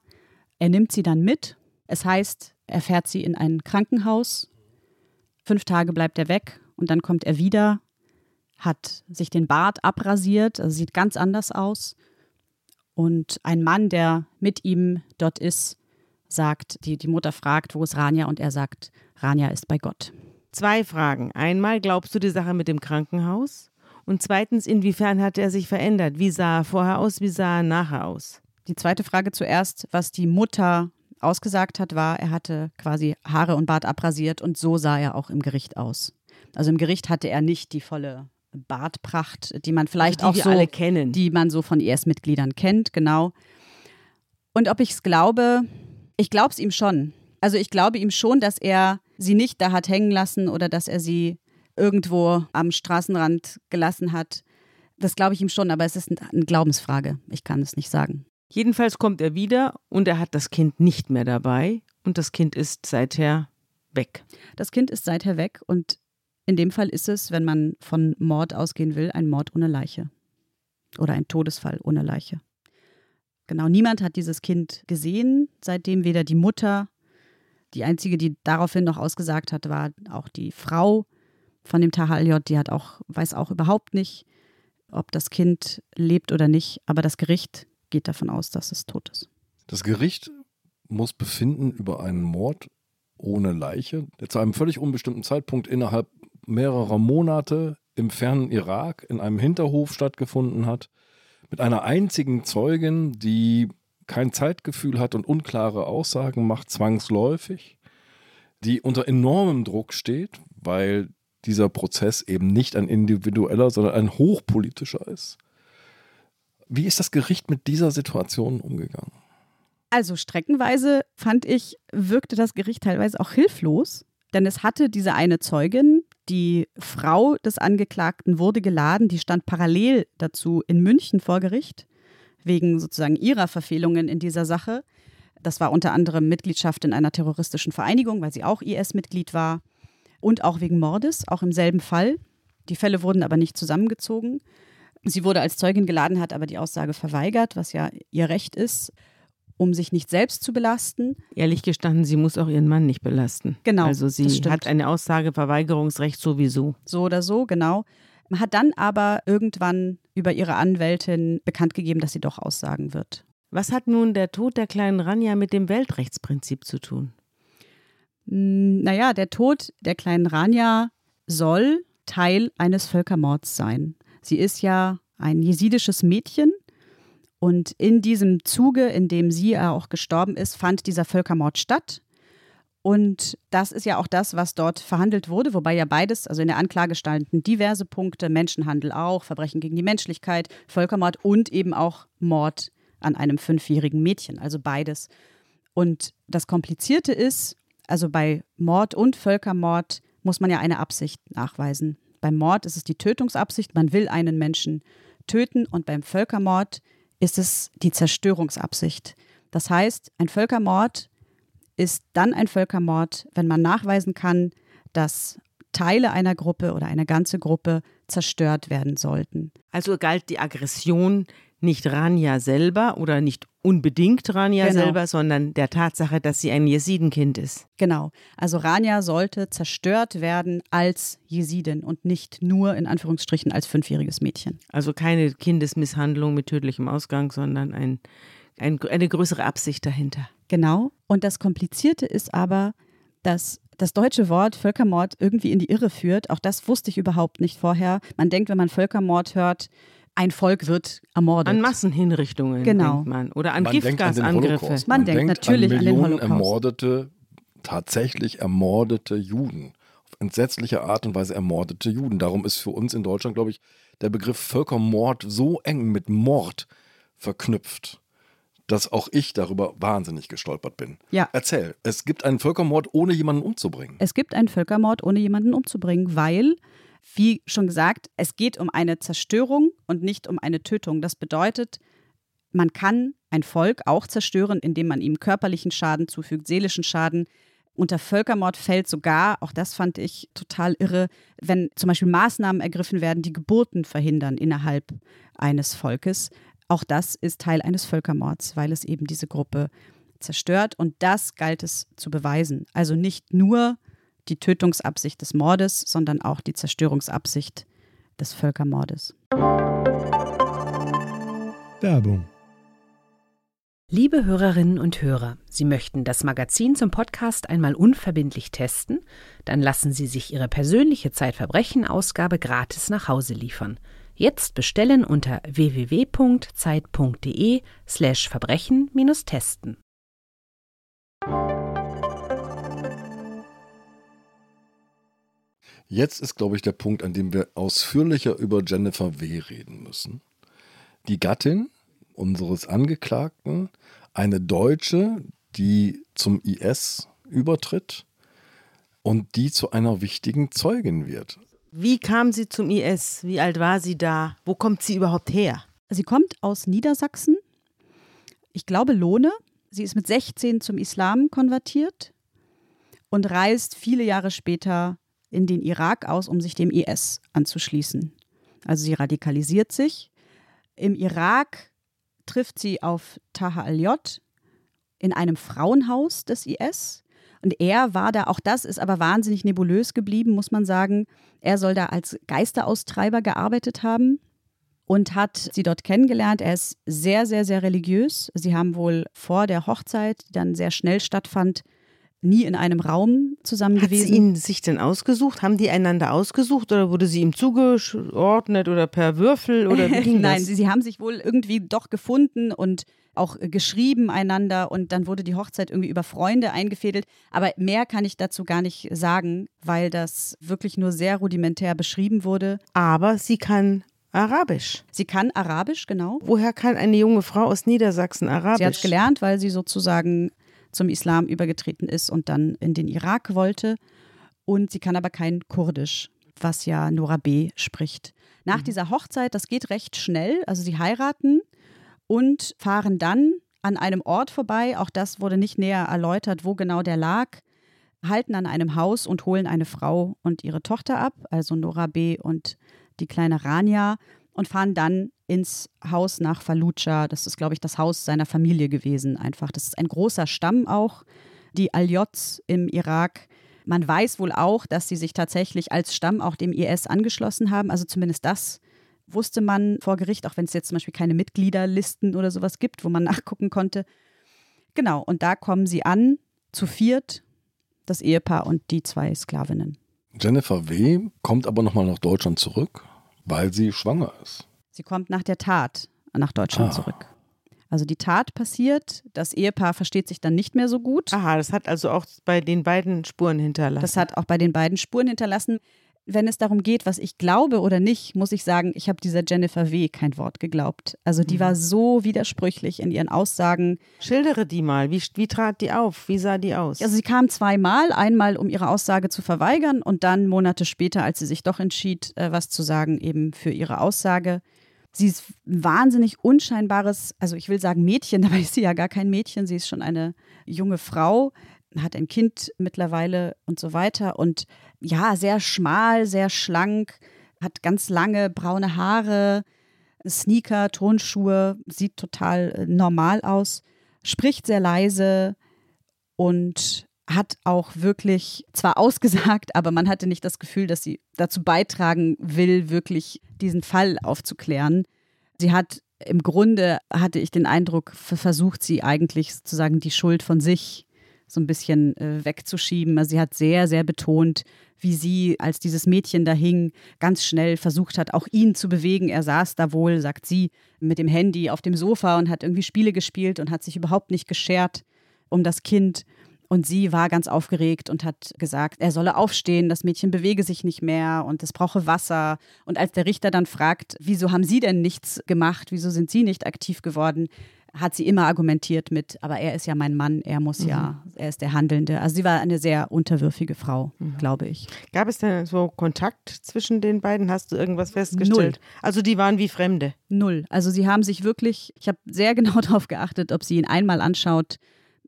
Er nimmt sie dann mit. Es heißt, er fährt sie in ein Krankenhaus. Fünf Tage bleibt er weg und dann kommt er wieder, hat sich den Bart abrasiert, also sieht ganz anders aus. Und ein Mann, der mit ihm dort ist, sagt, die, die Mutter fragt, wo ist Rania? Und er sagt, Rania ist bei Gott. Zwei Fragen. Einmal, glaubst du die Sache mit dem Krankenhaus? Und zweitens, inwiefern hat er sich verändert? Wie sah er vorher aus? Wie sah er nachher aus? Die zweite Frage zuerst, was die Mutter ausgesagt hat, war, er hatte quasi Haare und Bart abrasiert und so sah er auch im Gericht aus. Also im Gericht hatte er nicht die volle Bartpracht, die man vielleicht also die auch so alle kennen, die man so von IS-Mitgliedern kennt, genau. Und ob ich es glaube, ich glaube es ihm schon. Also ich glaube ihm schon, dass er sie nicht da hat hängen lassen oder dass er sie irgendwo am Straßenrand gelassen hat. Das glaube ich ihm schon, aber es ist eine Glaubensfrage. Ich kann es nicht sagen. Jedenfalls kommt er wieder und er hat das Kind nicht mehr dabei und das Kind ist seither weg. Das Kind ist seither weg und in dem Fall ist es, wenn man von Mord ausgehen will, ein Mord ohne Leiche oder ein Todesfall ohne Leiche. Genau, niemand hat dieses Kind gesehen, seitdem weder die Mutter, die einzige, die daraufhin noch ausgesagt hat, war auch die Frau von dem Taha Al-J, die hat auch, weiß auch überhaupt nicht, ob das Kind lebt oder nicht, aber das Gericht geht davon aus, dass es tot ist. Das Gericht muss befinden über einen Mord ohne Leiche, der zu einem völlig unbestimmten Zeitpunkt innerhalb mehrerer Monate im fernen Irak in einem Hinterhof stattgefunden hat, mit einer einzigen Zeugin, die kein Zeitgefühl hat und unklare Aussagen macht, zwangsläufig, die unter enormem Druck steht, weil dieser Prozess eben nicht ein individueller, sondern ein hochpolitischer ist. Wie ist das Gericht mit dieser Situation umgegangen? Also streckenweise fand ich, wirkte das Gericht teilweise auch hilflos, denn es hatte diese eine Zeugin, die Frau des Angeklagten wurde geladen, die stand parallel dazu in München vor Gericht, wegen sozusagen ihrer Verfehlungen in dieser Sache. Das war unter anderem Mitgliedschaft in einer terroristischen Vereinigung, weil sie auch IS-Mitglied war und auch wegen Mordes, auch im selben Fall. Die Fälle wurden aber nicht zusammengezogen. Sie wurde als Zeugin geladen, hat aber die Aussage verweigert, was ja ihr Recht ist, um sich nicht selbst zu belasten. Ehrlich gestanden, sie muss auch ihren Mann nicht belasten. Genau. Also sie hat eine Aussageverweigerungsrecht sowieso. So oder so, genau. Hat dann aber irgendwann über ihre Anwältin bekannt gegeben, dass sie doch aussagen wird. Was hat nun der Tod der kleinen Rania mit dem Weltrechtsprinzip zu tun? Hm, naja, der Tod der kleinen Rania soll Teil eines Völkermords sein. Sie ist ja ein jesidisches Mädchen und in diesem Zuge, in dem sie auch gestorben ist, fand dieser Völkermord statt. Und das ist ja auch das, was dort verhandelt wurde, wobei ja beides, also in der Anklage standen diverse Punkte, Menschenhandel auch, Verbrechen gegen die Menschlichkeit, Völkermord und eben auch Mord an einem fünfjährigen Mädchen, also beides. Und das Komplizierte ist, also bei Mord und Völkermord muss man ja eine Absicht nachweisen. Beim Mord ist es die Tötungsabsicht, man will einen Menschen töten und beim Völkermord ist es die Zerstörungsabsicht. Das heißt, ein Völkermord ist dann ein Völkermord, wenn man nachweisen kann, dass Teile einer Gruppe oder eine ganze Gruppe zerstört werden sollten. Also galt die Aggression nicht Rania selber oder nicht unbedingt Rania genau. selber, sondern der Tatsache, dass sie ein Jesidenkind ist. Genau. Also Rania sollte zerstört werden als Jesidin und nicht nur in Anführungsstrichen als fünfjähriges Mädchen. Also keine Kindesmisshandlung mit tödlichem Ausgang, sondern ein, ein, eine größere Absicht dahinter. Genau. Und das Komplizierte ist aber, dass das deutsche Wort Völkermord irgendwie in die Irre führt. Auch das wusste ich überhaupt nicht vorher. Man denkt, wenn man Völkermord hört, ein Volk wird ermordet. An Massenhinrichtungen genau. denkt man. Oder an man Giftgasangriffe. Man, man, denkt natürlich an, Millionen an den Holocaust. ermordete, tatsächlich ermordete Juden. Auf entsetzliche Art und Weise ermordete Juden. Darum ist für uns in Deutschland, glaube ich, der Begriff Völkermord so eng mit Mord verknüpft, dass auch ich darüber wahnsinnig gestolpert bin. Ja. Erzähl, es gibt einen Völkermord, ohne jemanden umzubringen. Es gibt einen Völkermord, ohne jemanden umzubringen, weil wie schon gesagt, es geht um eine Zerstörung und nicht um eine Tötung. Das bedeutet, man kann ein Volk auch zerstören, indem man ihm körperlichen Schaden zufügt, seelischen Schaden. Unter Völkermord fällt sogar, auch das fand ich total irre, wenn zum Beispiel Maßnahmen ergriffen werden, die Geburten verhindern innerhalb eines Volkes. Auch das ist Teil eines Völkermords, weil es eben diese Gruppe zerstört. Und das galt es zu beweisen. Also nicht nur die Tötungsabsicht des Mordes, sondern auch die Zerstörungsabsicht des Völkermordes. Werbung. Liebe Hörerinnen und Hörer, Sie möchten das Magazin zum Podcast einmal unverbindlich testen? Dann lassen Sie sich Ihre persönliche Zeitverbrechen-Ausgabe gratis nach Hause liefern. Jetzt bestellen unter www.zeit.de/slash Jetzt ist, glaube ich, der Punkt, an dem wir ausführlicher über Jennifer W. reden müssen. Die Gattin unseres Angeklagten, eine Deutsche, die zum IS übertritt und die zu einer wichtigen Zeugin wird. Wie kam sie zum IS? Wie alt war sie da? Wo kommt sie überhaupt her? Sie kommt aus Niedersachsen. Ich glaube Lohne. Sie ist mit 16 zum Islam konvertiert und reist viele Jahre später in den Irak aus, um sich dem IS anzuschließen. Also sie radikalisiert sich. Im Irak trifft sie auf Taha al-J in einem Frauenhaus des IS. Und er war da, auch das ist aber wahnsinnig nebulös geblieben, muss man sagen. Er soll da als Geisteraustreiber gearbeitet haben und hat sie dort kennengelernt. Er ist sehr, sehr, sehr religiös. Sie haben wohl vor der Hochzeit, die dann sehr schnell stattfand, nie in einem Raum zusammen Hat gewesen. Hat sie ihn sich denn ausgesucht? Haben die einander ausgesucht oder wurde sie ihm zugeordnet oder per Würfel oder wie ging Nein, das? Sie, sie haben sich wohl irgendwie doch gefunden und auch geschrieben einander und dann wurde die Hochzeit irgendwie über Freunde eingefädelt. Aber mehr kann ich dazu gar nicht sagen, weil das wirklich nur sehr rudimentär beschrieben wurde. Aber sie kann Arabisch. Sie kann Arabisch, genau. Woher kann eine junge Frau aus Niedersachsen Arabisch? Sie hat es gelernt, weil sie sozusagen zum Islam übergetreten ist und dann in den Irak wollte. Und sie kann aber kein Kurdisch, was ja Nora B. spricht. Nach mhm. dieser Hochzeit, das geht recht schnell, also sie heiraten und fahren dann an einem Ort vorbei, auch das wurde nicht näher erläutert, wo genau der lag, halten an einem Haus und holen eine Frau und ihre Tochter ab, also Nora B. und die kleine Rania, und fahren dann ins Haus nach Fallujah. Das ist, glaube ich, das Haus seiner Familie gewesen einfach. Das ist ein großer Stamm auch, die Aljots im Irak. Man weiß wohl auch, dass sie sich tatsächlich als Stamm auch dem IS angeschlossen haben. Also zumindest das wusste man vor Gericht, auch wenn es jetzt zum Beispiel keine Mitgliederlisten oder sowas gibt, wo man nachgucken konnte. Genau, und da kommen sie an, zu viert, das Ehepaar und die zwei Sklavinnen. Jennifer W. kommt aber nochmal nach Deutschland zurück, weil sie schwanger ist. Sie kommt nach der Tat nach Deutschland Ah. zurück. Also die Tat passiert, das Ehepaar versteht sich dann nicht mehr so gut. Aha, das hat also auch bei den beiden Spuren hinterlassen. Das hat auch bei den beiden Spuren hinterlassen. Wenn es darum geht, was ich glaube oder nicht, muss ich sagen, ich habe dieser Jennifer W. kein Wort geglaubt. Also die war so widersprüchlich in ihren Aussagen. Schildere die mal. Wie, wie trat die auf? Wie sah die aus? Also sie kam zweimal, einmal um ihre Aussage zu verweigern und dann Monate später, als sie sich doch entschied, äh, was zu sagen, eben für ihre Aussage. Sie ist ein wahnsinnig unscheinbares, also ich will sagen Mädchen, dabei ist sie ja gar kein Mädchen, sie ist schon eine junge Frau, hat ein Kind mittlerweile und so weiter. Und ja, sehr schmal, sehr schlank, hat ganz lange braune Haare, Sneaker, Turnschuhe, sieht total äh, normal aus, spricht sehr leise und hat auch wirklich zwar ausgesagt, aber man hatte nicht das Gefühl, dass sie dazu beitragen will, wirklich diesen Fall aufzuklären. Sie hat im Grunde, hatte ich den Eindruck, ver- versucht sie eigentlich sozusagen die Schuld von sich so ein bisschen äh, wegzuschieben. Also sie hat sehr, sehr betont, wie sie, als dieses Mädchen da hing, ganz schnell versucht hat, auch ihn zu bewegen. Er saß da wohl, sagt sie, mit dem Handy auf dem Sofa und hat irgendwie Spiele gespielt und hat sich überhaupt nicht geschert um das Kind. Und sie war ganz aufgeregt und hat gesagt, er solle aufstehen, das Mädchen bewege sich nicht mehr und es brauche Wasser. Und als der Richter dann fragt, wieso haben Sie denn nichts gemacht, wieso sind Sie nicht aktiv geworden, hat sie immer argumentiert mit, aber er ist ja mein Mann, er muss ja, er ist der Handelnde. Also sie war eine sehr unterwürfige Frau, glaube ich. Gab es denn so Kontakt zwischen den beiden? Hast du irgendwas festgestellt? Also die waren wie Fremde. Null. Also sie haben sich wirklich, ich habe sehr genau darauf geachtet, ob sie ihn einmal anschaut,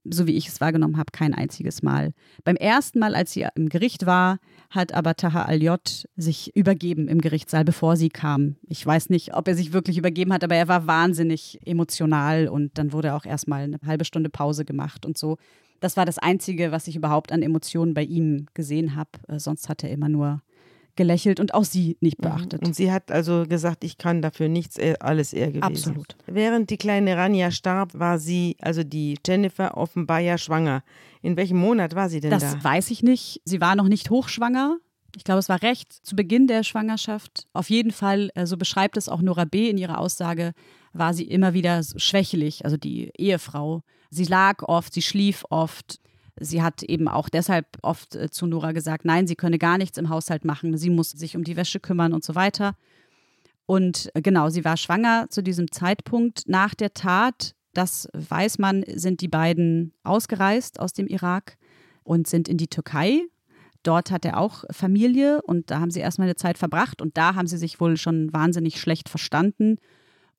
so wie ich es wahrgenommen habe, kein einziges Mal. Beim ersten Mal, als sie im Gericht war, hat aber Taha Al-J sich übergeben im Gerichtssaal, bevor sie kam. Ich weiß nicht, ob er sich wirklich übergeben hat, aber er war wahnsinnig emotional und dann wurde auch erstmal eine halbe Stunde Pause gemacht und so. Das war das Einzige, was ich überhaupt an Emotionen bei ihm gesehen habe. Äh, Sonst hat er immer nur gelächelt und auch sie nicht beachtet. Und sie hat also gesagt, ich kann dafür nichts, äh, alles er gewesen. Absolut. Während die kleine Rania starb, war sie, also die Jennifer, offenbar ja schwanger. In welchem Monat war sie denn Das da? weiß ich nicht. Sie war noch nicht hochschwanger. Ich glaube, es war recht zu Beginn der Schwangerschaft. Auf jeden Fall, äh, so beschreibt es auch Nora B. in ihrer Aussage, war sie immer wieder so schwächelig, also die Ehefrau. Sie lag oft, sie schlief oft. Sie hat eben auch deshalb oft äh, zu Nora gesagt, nein, sie könne gar nichts im Haushalt machen, sie muss sich um die Wäsche kümmern und so weiter. Und äh, genau, sie war schwanger zu diesem Zeitpunkt. Nach der Tat, das weiß man, sind die beiden ausgereist aus dem Irak und sind in die Türkei. Dort hat er auch Familie und da haben sie erstmal eine Zeit verbracht und da haben sie sich wohl schon wahnsinnig schlecht verstanden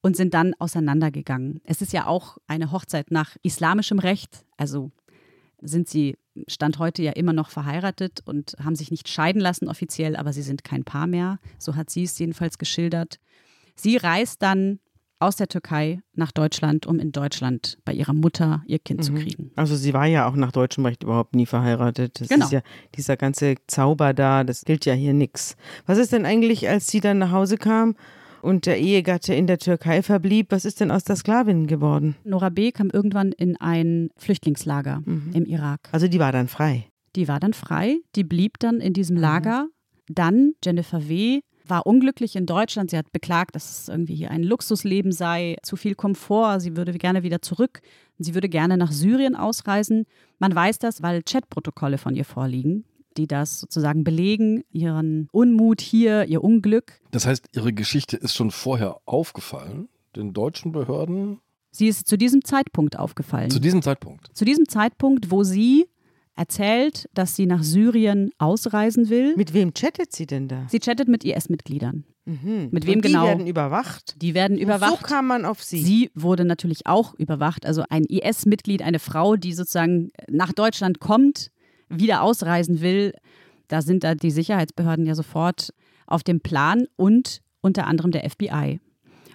und sind dann auseinandergegangen. Es ist ja auch eine Hochzeit nach islamischem Recht, also sind sie Stand heute ja immer noch verheiratet und haben sich nicht scheiden lassen offiziell, aber sie sind kein Paar mehr. So hat sie es jedenfalls geschildert. Sie reist dann aus der Türkei nach Deutschland, um in Deutschland bei ihrer Mutter ihr Kind zu kriegen. Also sie war ja auch nach deutschem Recht überhaupt nie verheiratet. Das Genau. ist ja dieser ganze Zauber da, das gilt ja hier nix. Was ist denn eigentlich, als sie dann nach Hause kam und der Ehegatte in der Türkei verblieb, was ist denn aus der Sklavin geworden? Nora B. kam irgendwann in ein Flüchtlingslager im Irak. Also die war dann frei. Die war dann frei, die blieb dann in diesem Lager. Dann Jennifer W. war unglücklich in Deutschland. Sie hat beklagt, dass es irgendwie hier ein Luxusleben sei, zu viel Komfort. Sie würde gerne wieder zurück. Sie würde gerne nach Syrien ausreisen. Man weiß das, weil Chatprotokolle von ihr vorliegen, die das sozusagen belegen, ihren Unmut hier, ihr Unglück. Das heißt, Ihre Geschichte ist schon vorher aufgefallen, den deutschen Behörden, Sie ist zu diesem Zeitpunkt aufgefallen. zu diesem Zeitpunkt. zu diesem Zeitpunkt, wo sie erzählt, dass sie nach Syrien ausreisen will. Mit wem chattet sie denn da? Sie chattet mit IS-Mitgliedern. Mhm. Mit wem und die genau? werden überwacht. Die werden So überwacht. kam man auf sie. Sie wurde natürlich auch überwacht. Also ein IS-Mitglied, eine Frau, die sozusagen nach Deutschland kommt, wieder ausreisen will. Da sind da die Sicherheitsbehörden ja sofort auf dem Plan und unter anderem der FBI.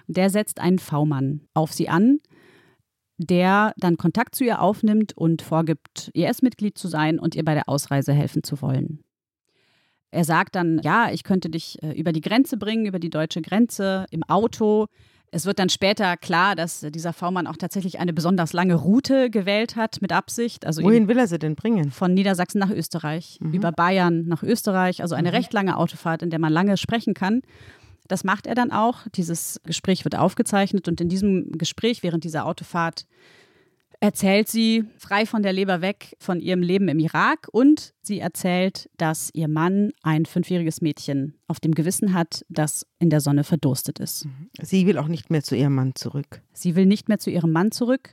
Der setzt einen V-Mann auf sie an, der dann Kontakt zu ihr aufnimmt und vorgibt, IS-Mitglied zu sein und ihr bei der Ausreise helfen zu wollen. Er sagt dann, ja, ich könnte dich äh, über die Grenze bringen, über die deutsche Grenze, im Auto. Es wird dann später klar, dass dieser V-Mann auch tatsächlich eine besonders lange Route gewählt hat, mit Absicht. Also Wohin will er sie denn bringen? Von Niedersachsen nach Österreich, mhm. über Bayern nach Österreich. Also eine mhm. recht lange Autofahrt, in der man lange sprechen kann. Das macht er dann auch. Dieses Gespräch wird aufgezeichnet und in diesem Gespräch während dieser Autofahrt erzählt sie frei von der Leber weg von ihrem Leben im Irak und sie erzählt, dass ihr Mann ein fünfjähriges Mädchen auf dem Gewissen hat, das in der Sonne verdurstet ist. Sie will auch nicht mehr zu ihrem Mann zurück. Sie will nicht mehr zu ihrem Mann zurück.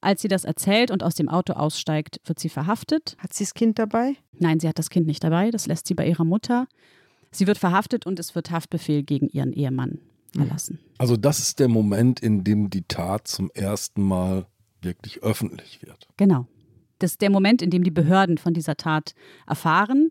Als sie das erzählt und aus dem Auto aussteigt, wird sie verhaftet. Hat sie das Kind dabei? Nein, sie hat das Kind nicht dabei. Das lässt sie bei ihrer Mutter. Sie wird verhaftet und es wird Haftbefehl gegen ihren Ehemann erlassen. Also das ist der Moment, in dem die Tat zum ersten Mal wirklich öffentlich wird. Genau. Das ist der Moment, in dem die Behörden von dieser Tat erfahren.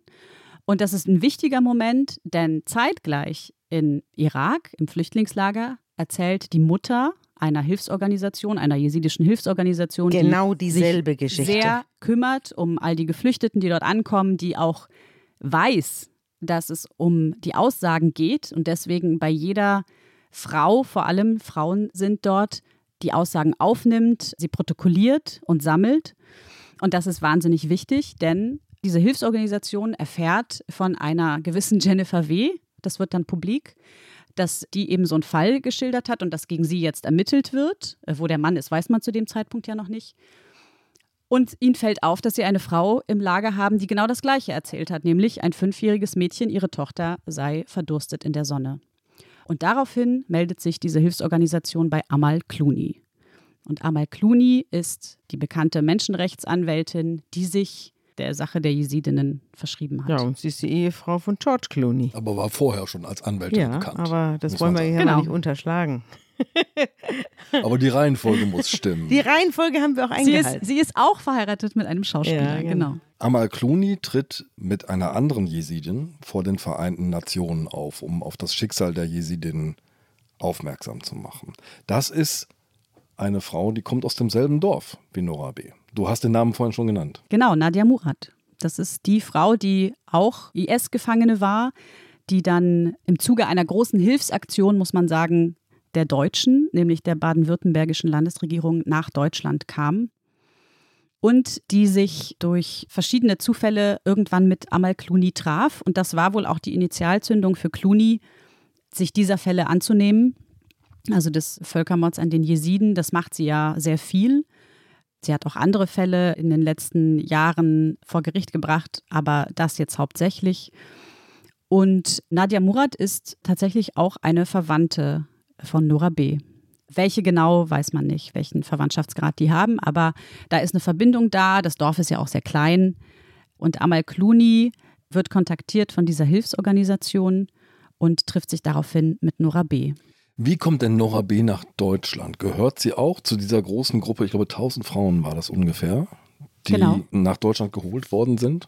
Und das ist ein wichtiger Moment, denn zeitgleich in Irak, im Flüchtlingslager, erzählt die Mutter einer Hilfsorganisation, einer jesidischen Hilfsorganisation, genau die dieselbe sich Geschichte. sehr kümmert um all die Geflüchteten, die dort ankommen, die auch weiß, dass es um die Aussagen geht und deswegen bei jeder Frau, vor allem Frauen sind dort, die Aussagen aufnimmt, sie protokolliert und sammelt. Und das ist wahnsinnig wichtig, denn diese Hilfsorganisation erfährt von einer gewissen Jennifer W., das wird dann publik, dass die eben so einen Fall geschildert hat und dass gegen sie jetzt ermittelt wird. Äh, wo der Mann ist, weiß man zu dem Zeitpunkt ja noch nicht. Und ihnen fällt auf, dass sie eine Frau im Lager haben, die genau das Gleiche erzählt hat, nämlich ein fünfjähriges Mädchen, ihre Tochter sei verdurstet in der Sonne. Und daraufhin meldet sich diese Hilfsorganisation bei Amal Clooney. Und Amal Clooney ist die bekannte Menschenrechtsanwältin, die sich der Sache der Jesidinnen verschrieben hat. Ja, und sie ist die Ehefrau von George Clooney. Aber war vorher schon als Anwältin ja, bekannt. aber das wollen wir hier genau. nicht unterschlagen. Aber die Reihenfolge muss stimmen. Die Reihenfolge haben wir auch eingehalten. Sie ist, sie ist auch verheiratet mit einem Schauspieler, ja, genau. Amal Clooney tritt mit einer anderen Jesidin vor den Vereinten Nationen auf, um auf das Schicksal der Jesidinnen aufmerksam zu machen. Das ist eine Frau, die kommt aus demselben Dorf wie Nora B. Du hast den Namen vorhin schon genannt. Genau, Nadia Murad. Das ist die Frau, die auch IS-Gefangene war, die dann im Zuge einer großen Hilfsaktion, muss man sagen, der Deutschen, nämlich der baden-württembergischen Landesregierung, nach Deutschland kam und die sich durch verschiedene Zufälle irgendwann mit Amal Clooney traf. Und das war wohl auch die Initialzündung für Clooney, sich dieser Fälle anzunehmen. Also des Völkermords an den Jesiden, das macht sie ja sehr viel. Sie hat auch andere Fälle in den letzten Jahren vor Gericht gebracht, aber das jetzt hauptsächlich. Und Nadia Murad ist tatsächlich auch eine Verwandte von Nora B. Welche genau, weiß man nicht, welchen Verwandtschaftsgrad die haben, aber da ist eine Verbindung da. Das Dorf ist ja auch sehr klein. Und Amal Clooney wird kontaktiert von dieser Hilfsorganisation und trifft sich daraufhin mit Nora B. Wie kommt denn Nora B. nach Deutschland? Gehört sie auch zu dieser großen Gruppe, ich glaube 1000 Frauen war das ungefähr, die genau. nach Deutschland geholt worden sind?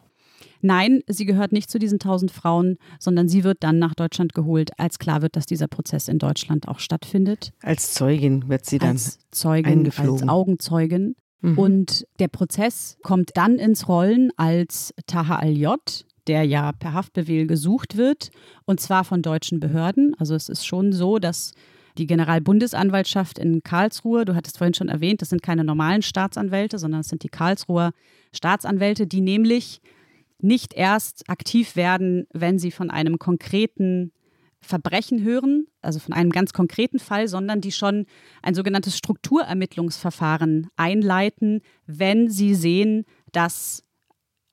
Nein, sie gehört nicht zu diesen 1000 Frauen, sondern sie wird dann nach Deutschland geholt, als klar wird, dass dieser Prozess in Deutschland auch stattfindet. Als Zeugin wird sie dann als Zeugin, als Augenzeugin. Mhm. Und der Prozess kommt dann ins Rollen, als Taha al-J, der ja per Haftbefehl gesucht wird, und zwar von deutschen Behörden. Also es ist schon so, dass die Generalbundesanwaltschaft in Karlsruhe, du hattest vorhin schon erwähnt, das sind keine normalen Staatsanwälte, sondern es sind die Karlsruher Staatsanwälte, die nämlich nicht erst aktiv werden, wenn sie von einem konkreten Verbrechen hören, also von einem ganz konkreten Fall, sondern die schon ein sogenanntes Strukturermittlungsverfahren einleiten, wenn sie sehen, dass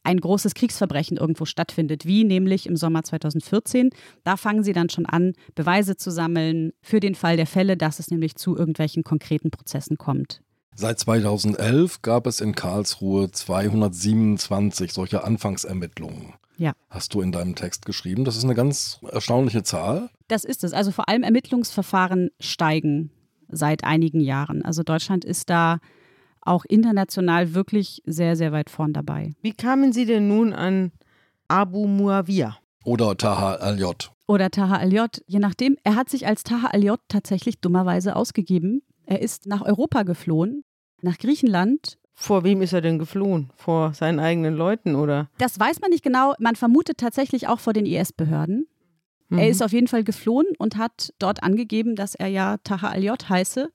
ein großes Kriegsverbrechen irgendwo stattfindet, wie nämlich im Sommer 2014. Da fangen sie dann schon an, Beweise zu sammeln für den Fall der Fälle, dass es nämlich zu irgendwelchen konkreten Prozessen kommt. Seit 2011 gab es in Karlsruhe 227 solcher Anfangsermittlungen. Ja. Hast du in deinem Text geschrieben. Das ist eine ganz erstaunliche Zahl. Das ist es. Also vor allem Ermittlungsverfahren steigen seit einigen Jahren. Also Deutschland ist da auch international wirklich sehr, sehr weit vorn dabei. Wie kamen Sie denn nun an Abu Muawiyah? Oder Taha al-J. Oder Taha al-J, je nachdem. Er hat sich als Taha al-J tatsächlich dummerweise ausgegeben. Er ist nach Europa geflohen, nach Griechenland Vor wem ist er denn geflohen? Vor seinen eigenen Leuten oder? Das weiß man nicht genau. Man vermutet tatsächlich auch vor den IS-Behörden. Mhm. Er ist auf jeden Fall geflohen und hat dort angegeben, dass er ja Taha al-J heiße.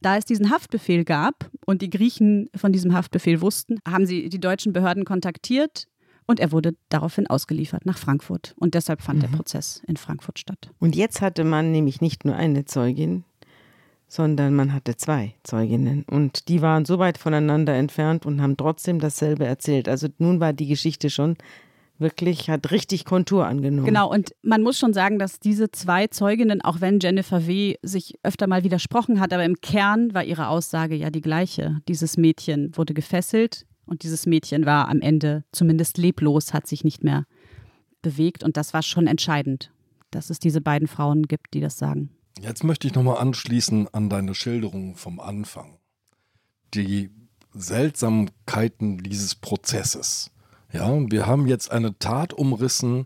Da es diesen Haftbefehl gab und die Griechen von diesem Haftbefehl wussten, haben sie die deutschen Behörden kontaktiert und er wurde daraufhin ausgeliefert nach Frankfurt. Und deshalb fand mhm. der Prozess in Frankfurt statt. Und jetzt hatte man nämlich nicht nur eine Zeugin, sondern man hatte zwei Zeuginnen. Und die waren so weit voneinander entfernt und haben trotzdem dasselbe erzählt. Also nun war die Geschichte schon wirklich, hat richtig Kontur angenommen. Genau, und man muss schon sagen, dass diese zwei Zeuginnen, auch wenn Jennifer W. sich öfter mal widersprochen hat, aber im Kern war ihre Aussage ja die gleiche. Dieses Mädchen wurde gefesselt und dieses Mädchen war am Ende zumindest leblos, hat sich nicht mehr bewegt. Und das war schon entscheidend, dass es diese beiden Frauen gibt, die das sagen. Jetzt möchte ich nochmal anschließen an deine Schilderung vom Anfang. Die Seltsamkeiten dieses Prozesses. Ja, wir haben jetzt eine Tat umrissen,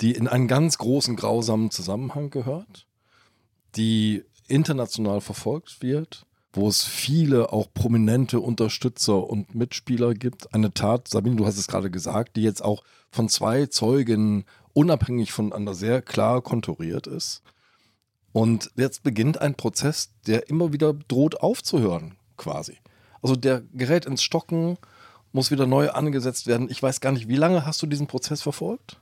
die in einen ganz großen grausamen Zusammenhang gehört, die international verfolgt wird, wo es viele auch prominente Unterstützer und Mitspieler gibt. Eine Tat, Sabine, du hast es gerade gesagt, die jetzt auch von zwei Zeugen unabhängig voneinander sehr klar konturiert ist. Und jetzt beginnt ein Prozess, der immer wieder droht aufzuhören, quasi. Also der gerät ins Stocken, muss wieder neu angesetzt werden. Ich weiß gar nicht, wie lange hast du diesen Prozess verfolgt?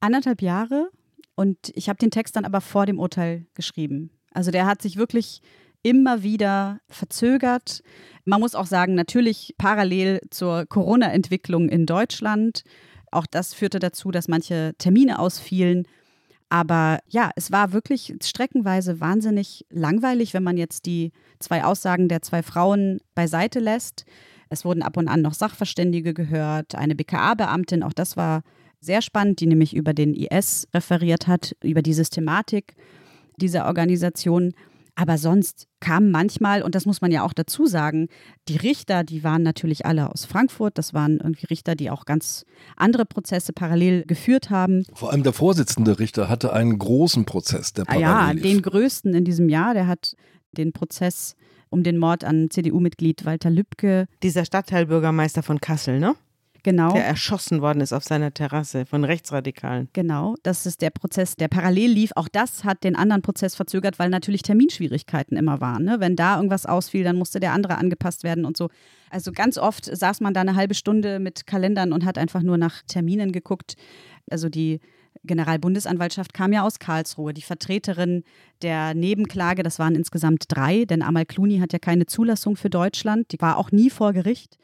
Anderthalb Jahre und ich habe den Text dann aber vor dem Urteil geschrieben. Also der hat sich wirklich immer wieder verzögert. Man muss auch sagen, natürlich parallel zur Corona-Entwicklung in Deutschland. Auch das führte dazu, dass manche Termine ausfielen. Aber ja, es war wirklich streckenweise wahnsinnig langweilig, wenn man jetzt die zwei Aussagen der zwei Frauen beiseite lässt. Es wurden ab und an noch Sachverständige gehört, eine BKA-Beamtin, auch das war sehr spannend, die nämlich über den IS referiert hat, über die Systematik dieser Organisation. Aber sonst kamen manchmal, und das muss man ja auch dazu sagen, die Richter, die waren natürlich alle aus Frankfurt. Das waren irgendwie Richter, die auch ganz andere Prozesse parallel geführt haben. Vor allem der Vorsitzende Richter hatte einen großen Prozess, der parallel Ja, den größten in diesem Jahr. Der hat den Prozess um den Mord an CDU-Mitglied Walter Lübcke. Dieser Stadtteilbürgermeister von Kassel, ne? Genau. Der erschossen worden ist auf seiner Terrasse von Rechtsradikalen. Genau, das ist der Prozess, der parallel lief. Auch das hat den anderen Prozess verzögert, weil natürlich Terminschwierigkeiten immer waren. Ne? Wenn da irgendwas ausfiel, dann musste der andere angepasst werden und so. Also ganz oft saß man da eine halbe Stunde mit Kalendern und hat einfach nur nach Terminen geguckt. Also die Generalbundesanwaltschaft kam ja aus Karlsruhe. Die Vertreterin der Nebenklage, das waren insgesamt drei, denn Amal Clooney hat ja keine Zulassung für Deutschland. Die war auch nie vor Gericht.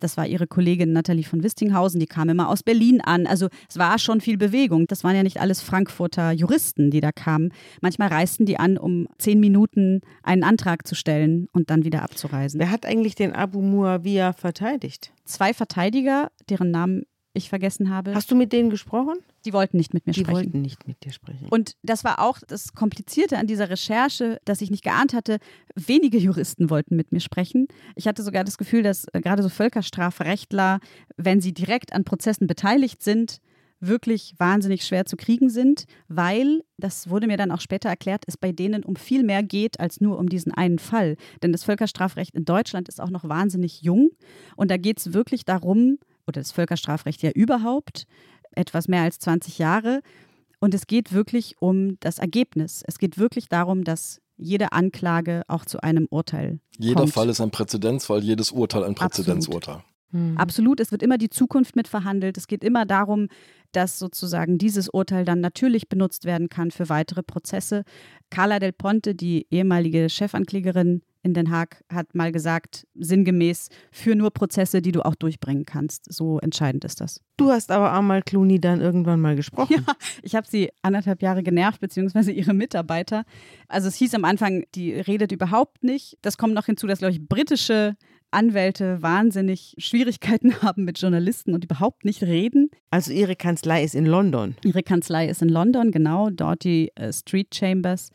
Das war ihre Kollegin Nathalie von Wistinghausen, die kam immer aus Berlin an. Also es war schon viel Bewegung. Das waren ja nicht alles Frankfurter Juristen, die da kamen. Manchmal reisten die an, um zehn Minuten einen Antrag zu stellen und dann wieder abzureisen. Wer hat eigentlich den Abu Muawiyah verteidigt? Zwei Verteidiger, deren Namen ich vergessen habe. Hast du mit denen gesprochen? Die wollten nicht mit mir Die sprechen. wollten nicht mit dir sprechen. Und das war auch das Komplizierte an dieser Recherche, dass ich nicht geahnt hatte, wenige Juristen wollten mit mir sprechen. Ich hatte sogar das Gefühl, dass äh, gerade so Völkerstrafrechtler, wenn sie direkt an Prozessen beteiligt sind, wirklich wahnsinnig schwer zu kriegen sind, weil, das wurde mir dann auch später erklärt, es bei denen um viel mehr geht als nur um diesen einen Fall. Denn das Völkerstrafrecht in Deutschland ist auch noch wahnsinnig jung und da geht es wirklich darum, oder das Völkerstrafrecht ja überhaupt, etwas mehr als 20 Jahre. Und es geht wirklich um das Ergebnis. Es geht wirklich darum, dass jede Anklage auch zu einem Urteil Jeder kommt. Fall ist ein Präzedenzfall, jedes Urteil ein Präzedenzurteil. Hm. Absolut, es wird immer die Zukunft mit verhandelt. Es geht immer darum, dass sozusagen dieses Urteil dann natürlich benutzt werden kann für weitere Prozesse. Carla Del Ponte, die ehemalige Chefanklägerin in Den Haag, hat mal gesagt, sinngemäß, für nur Prozesse, die du auch durchbringen kannst. So entscheidend ist das. Du hast aber Amal Clooney dann irgendwann mal gesprochen. Ja, ich habe sie anderthalb Jahre genervt, beziehungsweise ihre Mitarbeiter. Also es hieß am Anfang, die redet überhaupt nicht. Das kommt noch hinzu, dass, glaube ich, britische Anwälte wahnsinnig Schwierigkeiten haben mit Journalisten und überhaupt nicht reden. Also ihre Kanzlei ist in London. Ihre Kanzlei ist in London, genau, dort die äh, Street Chambers.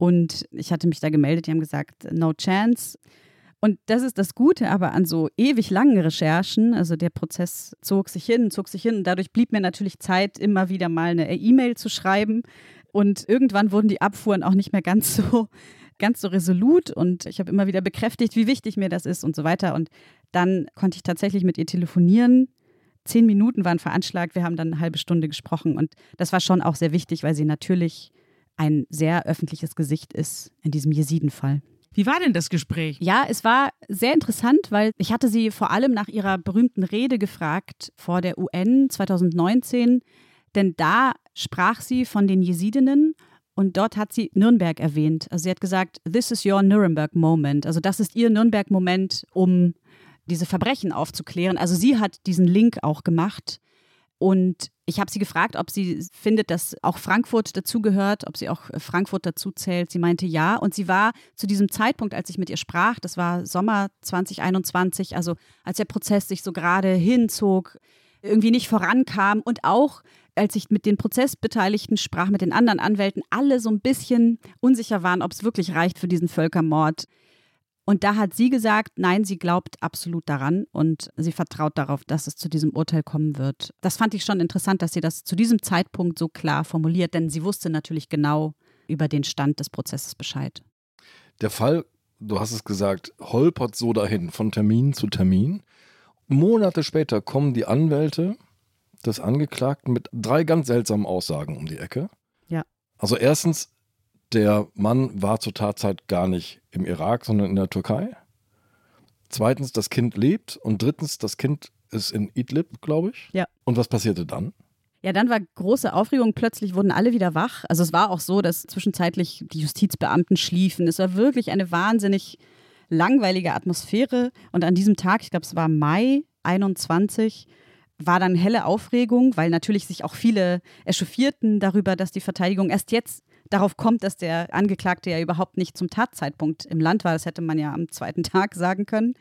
Und ich hatte mich da gemeldet, die haben gesagt, no chance. Und das ist das Gute aber an so ewig langen Recherchen. Also der Prozess zog sich hin, zog sich hin. Und dadurch blieb mir natürlich Zeit, immer wieder mal eine E-Mail zu schreiben. Und irgendwann wurden die Abfuhren auch nicht mehr ganz so ganz so resolut und ich habe immer wieder bekräftigt, wie wichtig mir das ist und so weiter. Und dann konnte ich tatsächlich mit ihr telefonieren. Zehn Minuten waren veranschlagt, wir haben dann eine halbe Stunde gesprochen und das war schon auch sehr wichtig, weil sie natürlich ein sehr öffentliches Gesicht ist in diesem Jesidenfall. Wie war denn das Gespräch? Ja, es war sehr interessant, weil ich hatte sie vor allem nach ihrer berühmten Rede gefragt vor der UN 2019, denn da sprach sie von den Jesidinnen und dort hat sie Nürnberg erwähnt. Also sie hat gesagt, this is your Nuremberg moment. Also das ist ihr Nürnberg-Moment, um diese Verbrechen aufzuklären. Also sie hat diesen Link auch gemacht. Und ich habe sie gefragt, ob sie findet, dass auch Frankfurt dazugehört, ob sie auch Frankfurt dazu zählt. Sie meinte ja. Und sie war zu diesem Zeitpunkt, als ich mit ihr sprach, das war Sommer 2021, also als der Prozess sich so gerade hinzog, irgendwie nicht vorankam und auch als ich mit den Prozessbeteiligten sprach, mit den anderen Anwälten, alle so ein bisschen unsicher waren, ob es wirklich reicht für diesen Völkermord. Und da hat sie gesagt, nein, sie glaubt absolut daran und sie vertraut darauf, dass es zu diesem Urteil kommen wird. Das fand ich schon interessant, dass sie das zu diesem Zeitpunkt so klar formuliert, denn sie wusste natürlich genau über den Stand des Prozesses Bescheid. Der Fall, du hast es gesagt, holpert so dahin, von Termin zu Termin. Monate später kommen die Anwälte des Angeklagten mit drei ganz seltsamen Aussagen um die Ecke. Ja. Also erstens, der Mann war zur Tatzeit gar nicht im Irak, sondern in der Türkei. Zweitens, das Kind lebt. Und drittens, das Kind ist in Idlib, glaube ich. Ja. Und was passierte dann? Ja, dann war große Aufregung. Plötzlich wurden alle wieder wach. Also es war auch so, dass zwischenzeitlich die Justizbeamten schliefen. Es war wirklich eine wahnsinnig langweilige Atmosphäre. Und an diesem Tag, ich glaube, es war Mai 21, war dann helle Aufregung, weil natürlich sich auch viele echauffierten darüber, dass die Verteidigung erst jetzt darauf kommt, dass der Angeklagte ja überhaupt nicht zum Tatzeitpunkt im Land war. Das hätte man ja am zweiten Tag sagen können.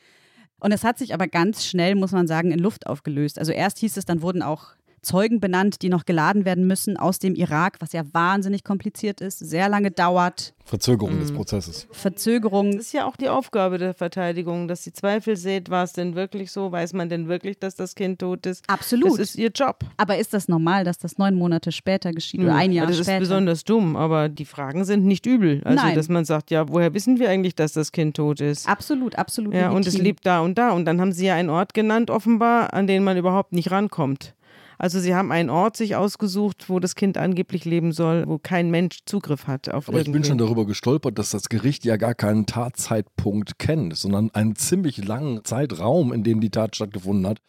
Und es hat sich aber ganz schnell, muss man sagen, in Luft aufgelöst. Also erst hieß es, dann wurden auch Zeugen benannt, die noch geladen werden müssen aus dem Irak, was ja wahnsinnig kompliziert ist, sehr lange dauert. Verzögerung mhm. des Prozesses. Verzögerung. Das ist ja auch die Aufgabe der Verteidigung, dass sie Zweifel sät, war es denn wirklich so? Weiß man denn wirklich, dass das Kind tot ist? Absolut. Das ist ihr Job. Aber ist das normal, dass das neun Monate später geschieht oder ein Jahr das später? Das ist besonders dumm, aber die Fragen sind nicht übel. Also, Nein. dass man sagt, ja, woher wissen wir eigentlich, dass das Kind tot ist? Absolut, absolut. Ja, und es legitim. lebt da und da. Und dann haben sie ja einen Ort genannt, offenbar, an den man überhaupt nicht rankommt. Also sie haben einen Ort sich ausgesucht, wo das Kind angeblich leben soll, wo kein Mensch Zugriff hat auf Aber ich bin irgendwen. schon darüber gestolpert, dass das Gericht ja gar keinen Tatzeitpunkt kennt, sondern einen ziemlich langen Zeitraum, in dem die Tat stattgefunden hat.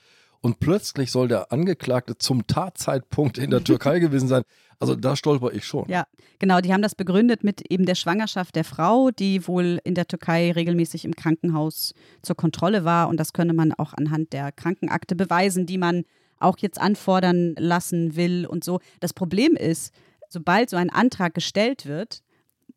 Und plötzlich soll der Angeklagte zum Tatzeitpunkt in der Türkei gewesen sein. Also da stolper ich schon. Ja, genau. Die haben das begründet mit eben der Schwangerschaft der Frau, die wohl in der Türkei regelmäßig im Krankenhaus zur Kontrolle war. Und das könne man auch anhand der Krankenakte beweisen, die man auch jetzt anfordern lassen will und so. Das Problem ist, sobald so ein Antrag gestellt wird,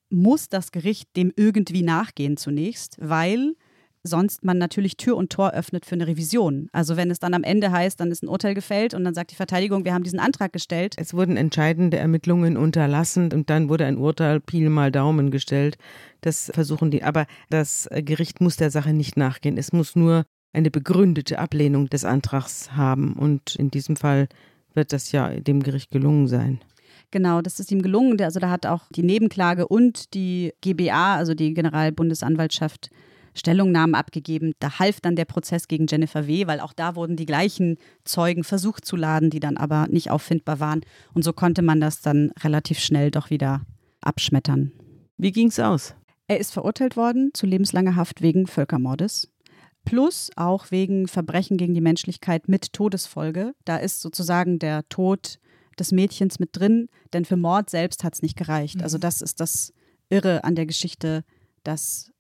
muss das Gericht dem irgendwie nachgehen zunächst, weil sonst man natürlich Tür und Tor öffnet für eine Revision. Also wenn es dann am Ende heißt, dann ist ein Urteil gefällt und dann sagt die Verteidigung, wir haben diesen Antrag gestellt. Es wurden entscheidende Ermittlungen unterlassen und dann wurde ein Urteil Pi mal Daumen gestellt. Das versuchen die. Aber das Gericht muss der Sache nicht nachgehen. Es muss nur eine begründete Ablehnung des Antrags haben. Und in diesem Fall wird das ja dem Gericht gelungen sein. Genau, das ist ihm gelungen. Also da hat auch die Nebenklage und die GBA, also die Generalbundesanwaltschaft, Stellungnahmen abgegeben. Da half dann der Prozess gegen Jennifer W., weil auch da wurden die gleichen Zeugen versucht zu laden, die dann aber nicht auffindbar waren. Und so konnte man das dann relativ schnell doch wieder abschmettern. Wie ging's aus? Er ist verurteilt worden zu lebenslanger Haft wegen Völkermordes. Plus auch wegen Verbrechen gegen die Menschlichkeit mit Todesfolge. Da ist sozusagen der Tod des Mädchens mit drin, denn für Mord selbst hat es nicht gereicht. Also das ist das Irre an der Geschichte, dass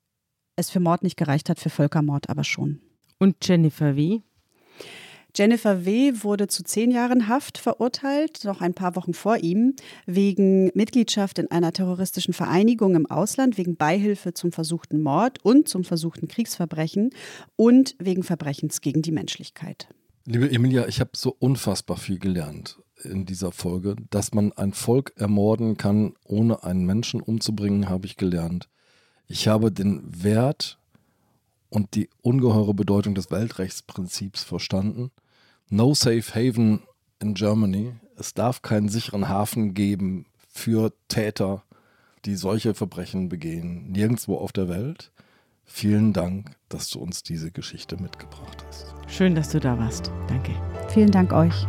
es für Mord nicht gereicht hat, für Völkermord aber schon. Und Jennifer W.? Jennifer W. wurde zu zehn Jahren Haft verurteilt, noch ein paar Wochen vor ihm, wegen Mitgliedschaft in einer terroristischen Vereinigung im Ausland, wegen Beihilfe zum versuchten Mord und zum versuchten Kriegsverbrechen und wegen Verbrechens gegen die Menschlichkeit. Liebe Emilia, ich habe so unfassbar viel gelernt in dieser Folge. Dass man ein Volk ermorden kann, ohne einen Menschen umzubringen, habe ich gelernt. Ich habe den Wert und die ungeheure Bedeutung des Weltrechtsprinzips verstanden. No safe haven in Germany. Es darf keinen sicheren Hafen geben für Täter, die solche Verbrechen begehen, nirgendwo auf der Welt. Vielen Dank, dass du uns diese Geschichte mitgebracht hast. Schön, dass du da warst. Danke. Vielen Dank euch.